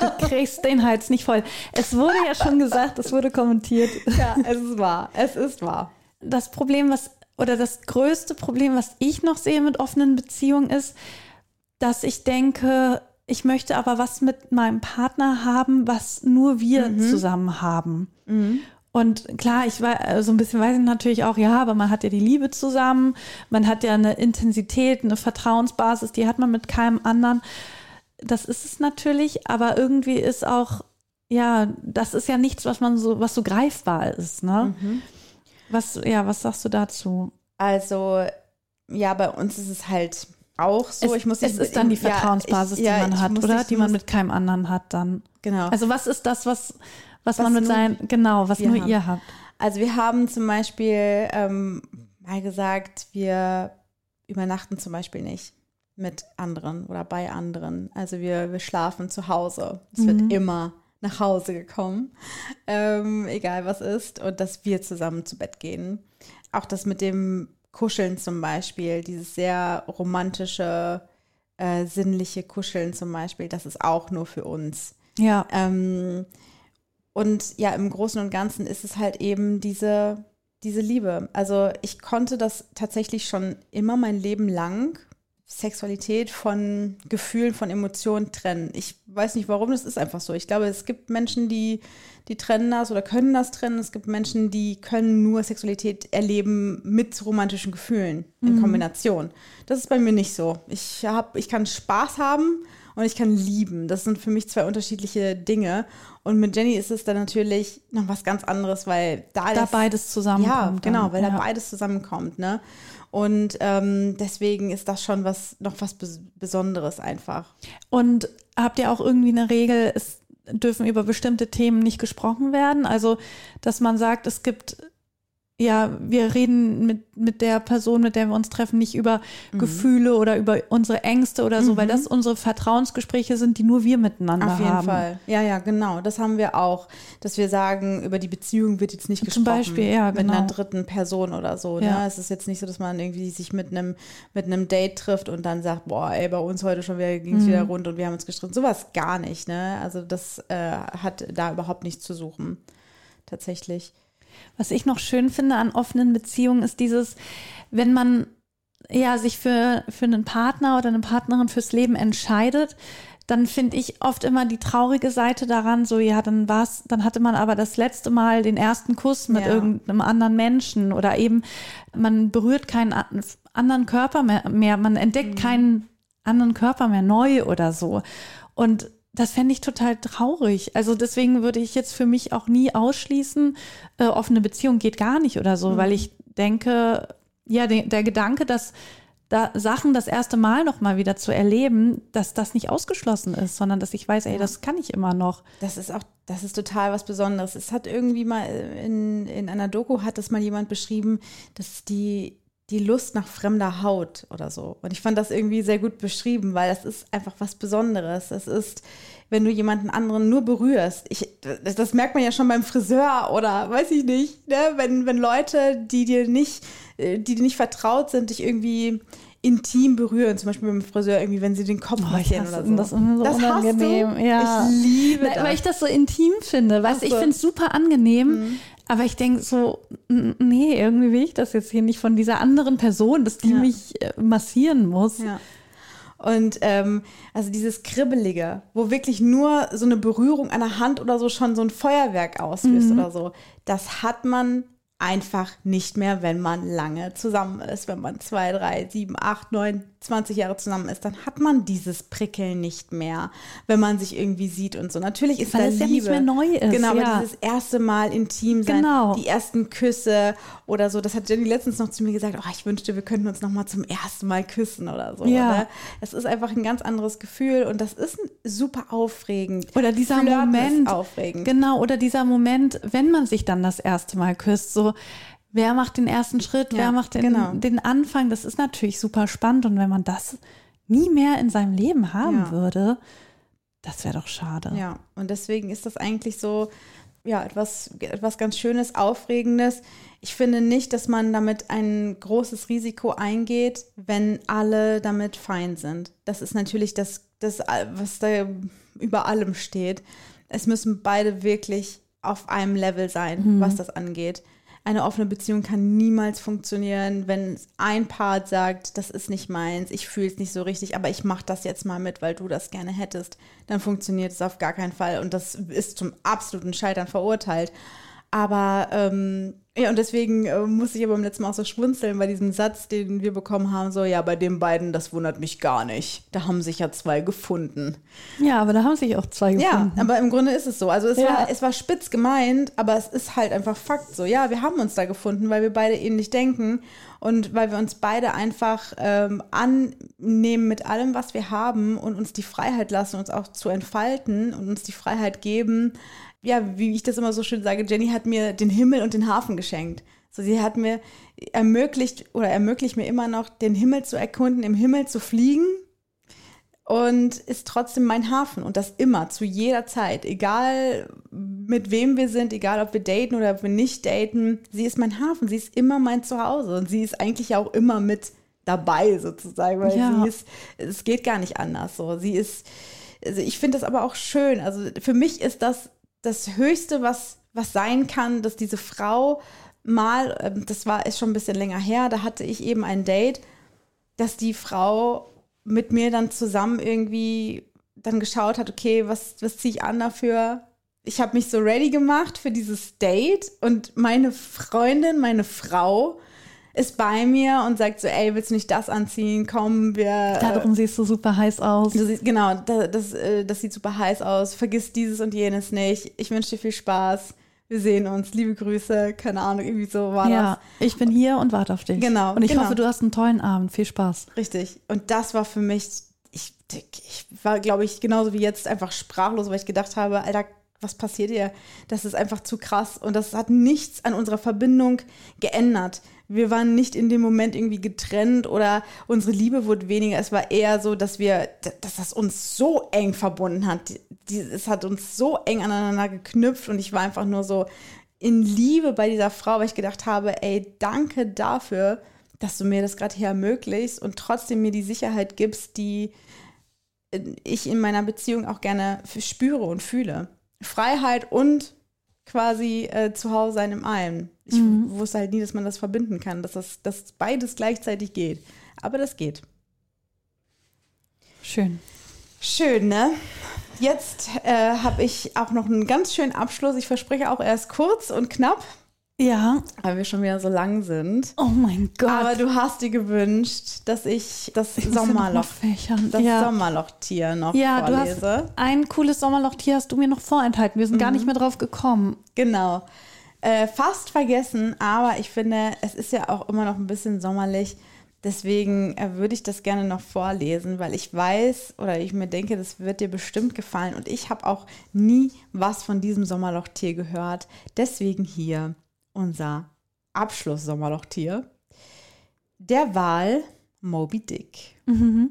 Du kriegst den Hals nicht voll. Es wurde ja schon gesagt, es wurde kommentiert. Ja, es ist wahr. Es ist wahr. Das Problem, was oder das größte Problem, was ich noch sehe mit offenen Beziehungen, ist, dass ich denke, ich möchte aber was mit meinem Partner haben, was nur wir mhm. zusammen haben. Mhm. Und klar, ich war äh, so ein bisschen weiß ich natürlich auch, ja, aber man hat ja die Liebe zusammen, man hat ja eine Intensität, eine Vertrauensbasis, die hat man mit keinem anderen. Das ist es natürlich, aber irgendwie ist auch, ja, das ist ja nichts, was man so, was so greifbar ist, ne? Mhm. Was, ja, was sagst du dazu? Also, ja, bei uns ist es halt auch so. Es, ich muss es ist dann die Vertrauensbasis, ja, ich, ja, die man hat, oder? Die man mit keinem anderen hat dann. Genau. Also was ist das, was was, was man mit seinen, genau, was nur haben. ihr habt. Also wir haben zum Beispiel ähm, mal gesagt, wir übernachten zum Beispiel nicht mit anderen oder bei anderen. Also wir, wir schlafen zu Hause. Es mhm. wird immer nach Hause gekommen, ähm, egal was ist, und dass wir zusammen zu Bett gehen. Auch das mit dem Kuscheln zum Beispiel, dieses sehr romantische, äh, sinnliche Kuscheln zum Beispiel, das ist auch nur für uns. Ja. Ähm, und ja, im Großen und Ganzen ist es halt eben diese, diese Liebe. Also ich konnte das tatsächlich schon immer mein Leben lang, Sexualität von Gefühlen, von Emotionen trennen. Ich weiß nicht warum, das ist einfach so. Ich glaube, es gibt Menschen, die, die trennen das oder können das trennen. Es gibt Menschen, die können nur Sexualität erleben mit romantischen Gefühlen in mhm. Kombination. Das ist bei mir nicht so. Ich, hab, ich kann Spaß haben und ich kann lieben. Das sind für mich zwei unterschiedliche Dinge. Und mit Jenny ist es dann natürlich noch was ganz anderes, weil da, da das, beides zusammenkommt. Ja, genau, weil ja. da beides zusammenkommt. Ne? Und ähm, deswegen ist das schon was noch was Besonderes einfach. Und habt ihr auch irgendwie eine Regel, es dürfen über bestimmte Themen nicht gesprochen werden? Also, dass man sagt, es gibt ja, wir reden mit, mit der Person, mit der wir uns treffen, nicht über mhm. Gefühle oder über unsere Ängste oder so, mhm. weil das unsere Vertrauensgespräche sind, die nur wir miteinander haben. Auf jeden haben. Fall. Ja, ja, genau. Das haben wir auch, dass wir sagen, über die Beziehung wird jetzt nicht gesprochen. Zum Beispiel, ja, genau. Mit einer dritten Person oder so. Ne? Ja. Ne? Es ist jetzt nicht so, dass man irgendwie sich mit einem, mit einem Date trifft und dann sagt, boah, ey, bei uns heute schon wieder ging es mhm. wieder rund und wir haben uns gestritten. Sowas gar nicht, ne? Also das äh, hat da überhaupt nichts zu suchen. Tatsächlich. Was ich noch schön finde an offenen Beziehungen ist dieses, wenn man ja sich für, für einen Partner oder eine Partnerin fürs Leben entscheidet, dann finde ich oft immer die traurige Seite daran, so ja, dann war's, dann hatte man aber das letzte Mal den ersten Kuss mit ja. irgendeinem anderen Menschen oder eben man berührt keinen anderen Körper mehr, mehr man entdeckt mhm. keinen anderen Körper mehr neu oder so. Und das fände ich total traurig. Also deswegen würde ich jetzt für mich auch nie ausschließen, äh, offene Beziehung geht gar nicht oder so, mhm. weil ich denke, ja, de der Gedanke, dass da Sachen das erste Mal noch mal wieder zu erleben, dass das nicht ausgeschlossen ist, sondern dass ich weiß, ey, das kann ich immer noch. Das ist auch, das ist total was Besonderes. Es hat irgendwie mal in, in einer Doku hat das mal jemand beschrieben, dass die die Lust nach fremder Haut oder so. Und ich fand das irgendwie sehr gut beschrieben, weil das ist einfach was Besonderes. Das ist, wenn du jemanden anderen nur berührst. Ich, das, das merkt man ja schon beim Friseur oder weiß ich nicht, ne? wenn, wenn Leute, die dir nicht, äh, die dir nicht vertraut sind, dich irgendwie intim berühren, zum Beispiel beim Friseur irgendwie, wenn sie den Kopf oh, massieren oder so. Das ist so das unangenehm. Ja. Ich liebe das. Weil ich das so intim finde. Weißt ich finde es super angenehm, mhm. Aber ich denke so, nee, irgendwie will ich das jetzt hier nicht von dieser anderen Person, dass die ja. mich äh, massieren muss. Ja. Und ähm, also dieses Kribbelige, wo wirklich nur so eine Berührung der Hand oder so schon so ein Feuerwerk auslöst mhm. oder so, das hat man einfach nicht mehr, wenn man lange zusammen ist, wenn man zwei, drei, sieben, acht, neun, 20 Jahre zusammen ist, dann hat man dieses Prickeln nicht mehr, wenn man sich irgendwie sieht und so. Natürlich ist Weil da es ja Liebe. nicht mehr neu ist, Genau, ja. aber dieses erste Mal intim sein, Genau. die ersten Küsse oder so. Das hat Jenny letztens noch zu mir gesagt, oh, ich wünschte, wir könnten uns noch mal zum ersten Mal küssen oder so. Ja. Ne? Es ist einfach ein ganz anderes Gefühl und das ist super aufregend. Oder dieser Flirten Moment. Aufregend. Genau, oder dieser Moment, wenn man sich dann das erste Mal küsst, so, wer macht den ersten Schritt, Ja, wer macht den, genau. den Anfang, das ist natürlich super spannend. Und wenn man das nie mehr in seinem Leben haben Ja. würde, das wäre doch schade. Ja, und deswegen ist das eigentlich so, ja, etwas, etwas ganz Schönes, Aufregendes. Ich finde nicht, dass man damit ein großes Risiko eingeht, wenn alle damit fein sind. Das ist natürlich das, das was da über allem steht. Es müssen beide wirklich auf einem Level sein, was das angeht. Eine offene Beziehung kann niemals funktionieren, wenn ein Part sagt, das ist nicht meins, ich fühle es nicht so richtig, aber ich mache das jetzt mal mit, weil du das gerne hättest. Dann funktioniert es auf gar keinen Fall und das ist zum absoluten Scheitern verurteilt. Aber ähm, ja, und deswegen äh, muss ich aber beim letzten Mal auch so schmunzeln bei diesem Satz, den wir bekommen haben, so, ja, bei den beiden, das wundert mich gar nicht. Da haben sich ja zwei gefunden. Ja, aber da haben sich auch zwei Ja, gefunden. aber im Grunde ist es so. Also es, Ja. war, es war spitz gemeint, aber es ist halt einfach Fakt so. Ja, wir haben uns da gefunden, weil wir beide ähnlich denken und weil wir uns beide einfach ähm, annehmen mit allem, was wir haben und uns die Freiheit lassen, uns auch zu entfalten und uns die Freiheit geben. Ja, wie ich das immer so schön sage, Jenny hat mir den Himmel und den Hafen geschenkt. So, sie hat mir ermöglicht oder ermöglicht mir immer noch, den Himmel zu erkunden, im Himmel zu fliegen und ist trotzdem mein Hafen und das immer, zu jeder Zeit, egal mit wem wir sind, egal ob wir daten oder ob wir nicht daten, sie ist mein Hafen, sie ist immer mein Zuhause und sie ist eigentlich auch immer mit dabei sozusagen, weil Ja. sie ist, es geht gar nicht anders so. Sie ist, also ich finde das aber auch schön, also für mich ist das das Höchste, was, was sein kann, dass diese Frau mal, ähm, das war, ist schon ein bisschen länger her, da hatte ich eben ein Date, dass die Frau mit mir dann zusammen irgendwie dann geschaut hat, okay, was, was ziehe ich an dafür? Ich habe mich so ready gemacht für dieses Date und meine Freundin, meine Frau ist bei mir und sagt so, ey, willst du nicht das anziehen? Komm, wir... Darum siehst du super heiß aus. Siehst, genau, das, das, äh, das sieht super heiß aus. Vergiss dieses und jenes nicht. Ich wünsche dir viel Spaß. Wir sehen uns. Liebe Grüße. Keine Ahnung, irgendwie so war Ja, ich bin hier und warte auf dich. Genau, Und ich genau. hoffe, du hast einen tollen Abend. Viel Spaß. das. Richtig. Und das war für mich, ich, ich war, glaube ich, genauso wie jetzt einfach sprachlos, weil ich gedacht habe, Alter, was passiert hier? Das ist einfach zu krass. Und das hat nichts an unserer Verbindung geändert. Wir waren nicht in dem Moment irgendwie getrennt oder unsere Liebe wurde weniger. Es war eher so, dass wir, dass das uns so eng verbunden hat. Es hat uns so eng aneinander geknüpft und ich war einfach nur so in Liebe bei dieser Frau, weil ich gedacht habe, ey, danke dafür, dass du mir das gerade hier ermöglichst und trotzdem mir die Sicherheit gibst, die ich in meiner Beziehung auch gerne spüre und fühle. Freiheit und quasi äh, zu Hause sein im Allem. Ich wusste halt nie, dass man das verbinden kann, dass das dass beides gleichzeitig geht. Aber das geht. Schön. Schön, ne? Jetzt äh, habe ich auch noch einen ganz schönen Abschluss. Ich verspreche auch erst kurz und knapp, Ja. weil wir schon wieder so lang sind. Oh mein Gott. Aber du hast dir gewünscht, dass ich das Ich ja Sommerloch, das ja. Sommerlochtier noch Ja, du vorlese. hast ein cooles Sommerlochtier hast du mir noch vorenthalten. Wir sind gar nicht mehr drauf gekommen. Genau. Äh, fast vergessen, aber ich finde, es ist ja auch immer noch ein bisschen sommerlich. Deswegen äh, würde ich das gerne noch vorlesen, weil ich weiß oder ich mir denke, das wird dir bestimmt gefallen. Und ich habe auch nie was von diesem Sommerlochtier gehört. Deswegen hier unser Abschluss-Sommerlochtier. Der Wal Moby Dick. Von,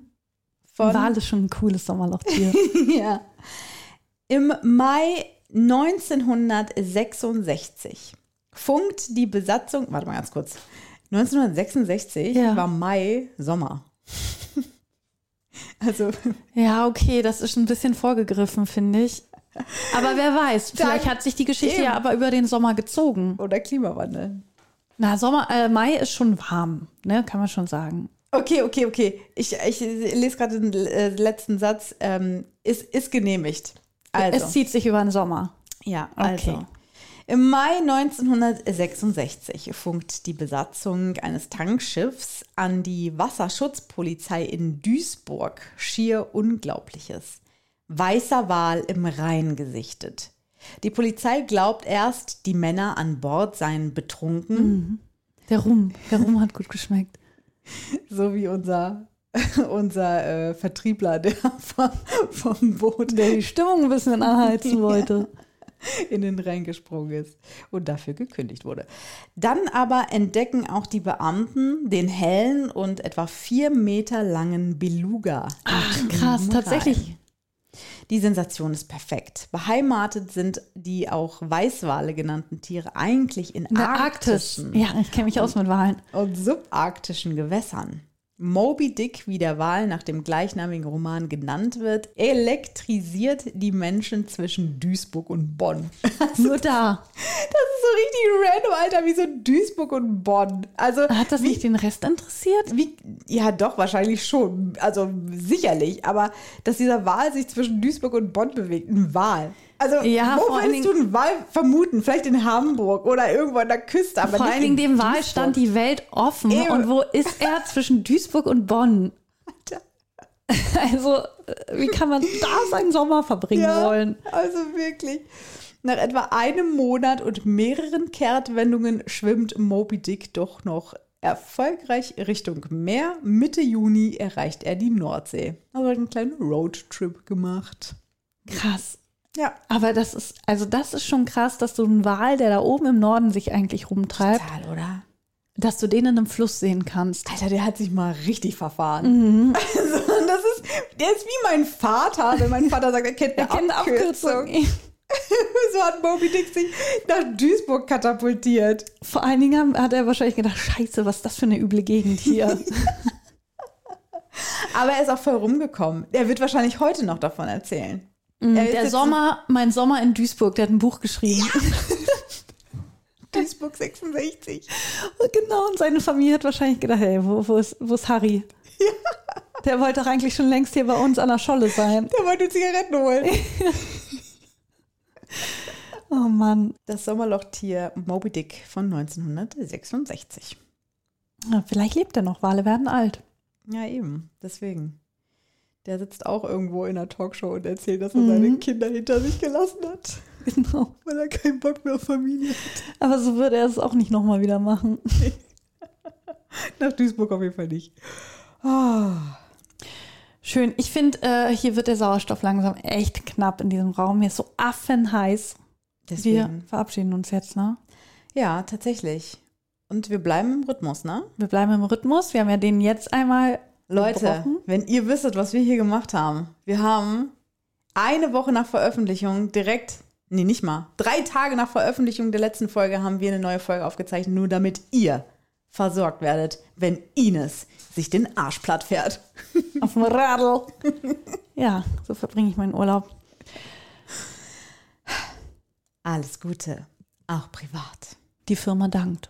Wal ist schon ein cooles Sommerlochtier. ja. Im Mai 1966 funkt die Besatzung, warte mal ganz kurz, 1966 Ja. war Mai Sommer. also, ja, okay, das ist ein bisschen vorgegriffen, finde ich. Aber wer weiß, vielleicht hat sich die Geschichte Eben. ja aber über den Sommer gezogen. oder Klimawandel. Na, Sommer, äh, Mai ist schon warm, ne, kann man schon sagen. Okay, okay, okay. Ich, ich lese gerade den äh, letzten Satz. Ähm, ist, ist genehmigt. Also. Es zieht sich über den Sommer. Ja, Okay. also. Im Mai 1966 funkt die Besatzung eines Tankschiffs an die Wasserschutzpolizei in Duisburg schier Unglaubliches. Weißer Wal im Rhein gesichtet. Die Polizei glaubt erst, die Männer an Bord seien betrunken, Der Rum, der Rum hat gut geschmeckt. so wie unser, unser äh, Vertriebler, der vom, vom Boot Der die Stimmung ein bisschen anheizen wollte. in den Rhein gesprungen ist und dafür gekündigt wurde. Dann aber entdecken auch die Beamten den hellen und etwa vier Meter langen Beluga. Ach, krass, tatsächlich. Die Sensation ist perfekt. Beheimatet sind die auch Weißwale genannten Tiere eigentlich in, In der Arktis. arktischen Ja, ich kenne mich aus mit Wahlen. und subarktischen Gewässern. Moby Dick, wie der Wal nach dem gleichnamigen Roman genannt wird, elektrisiert die Menschen zwischen Duisburg und Bonn. Nur da. Das ist so richtig random, Alter, wie so Duisburg und Bonn. Also, Hat das wie, nicht den Rest interessiert? wie, ja, doch, wahrscheinlich schon. Also, sicherlich. Aber dass dieser Wal sich zwischen Duisburg und Bonn bewegt, ein Wal. Also, Ja, wo würdest du einen Wal vermuten? Vielleicht in Hamburg oder irgendwo an der Küste, aber Vor allen Dingen in dem Wahl Duisburg. stand die Welt offen. Eben. Und wo ist er zwischen Duisburg und Bonn? Also, äh, wie kann man da seinen Sommer verbringen wollen? Also wirklich. Nach etwa einem Monat und mehreren Kehrtwendungen schwimmt Moby Dick doch noch erfolgreich Richtung Meer. Mitte Juni erreicht er die Nordsee. Also hat einen kleinen Roadtrip gemacht. Krass. Ja. Aber das ist, also das ist schon krass, dass du einen Wal, der da oben im Norden sich eigentlich rumtreibt, Total, oder? dass du den in einem Fluss sehen kannst. Alter, der hat sich mal richtig verfahren. Also, das ist, der ist wie mein Vater, wenn mein Vater sagt, er kennt eine Er kennt Abkürzung. Abkürzung. so hat Moby Dick sich nach Duisburg katapultiert. Vor allen Dingen hat er wahrscheinlich gedacht, scheiße, was ist das für eine üble Gegend hier. Aber er ist auch voll rumgekommen. Er wird wahrscheinlich heute noch davon erzählen. Mm, Der Sommer, mein Sommer in Duisburg, der hat ein Buch geschrieben. Duisburg 66. genau, und seine Familie hat wahrscheinlich gedacht, hey, wo, wo, ist, wo ist Harry? Der wollte doch eigentlich schon längst hier bei uns an der Scholle sein. Der wollte Zigaretten holen. Oh Mann. Das Sommerlochtier Moby Dick von 1966. Ja, vielleicht lebt er noch, Wale werden alt. Ja, eben. Deswegen. Der sitzt auch irgendwo in einer Talkshow und erzählt, dass er seine Kinder hinter sich gelassen hat, Genau. weil er keinen Bock mehr auf Familie hat. Aber so würde er es auch nicht nochmal wieder machen. Nach Duisburg auf jeden Fall nicht. Ah. Schön. Ich finde, äh, hier wird der Sauerstoff langsam echt knapp in diesem Raum. Hier ist so affenheiß. Wir Deswegen. verabschieden uns jetzt, ne? Ja, tatsächlich. Und wir bleiben im Rhythmus, ne? Wir bleiben im Rhythmus. Wir haben ja den jetzt einmal Leute, wenn ihr wisstet, was wir hier gemacht haben. Wir haben eine Woche nach Veröffentlichung direkt, nee, nicht mal, drei Tage nach Veröffentlichung der letzten Folge haben wir eine neue Folge aufgezeichnet, nur damit ihr versorgt werdet, wenn Ines sich den Arsch platt fährt. auf dem Radl. ja, so verbringe ich meinen Urlaub. Alles Gute, auch privat. Die Firma dankt.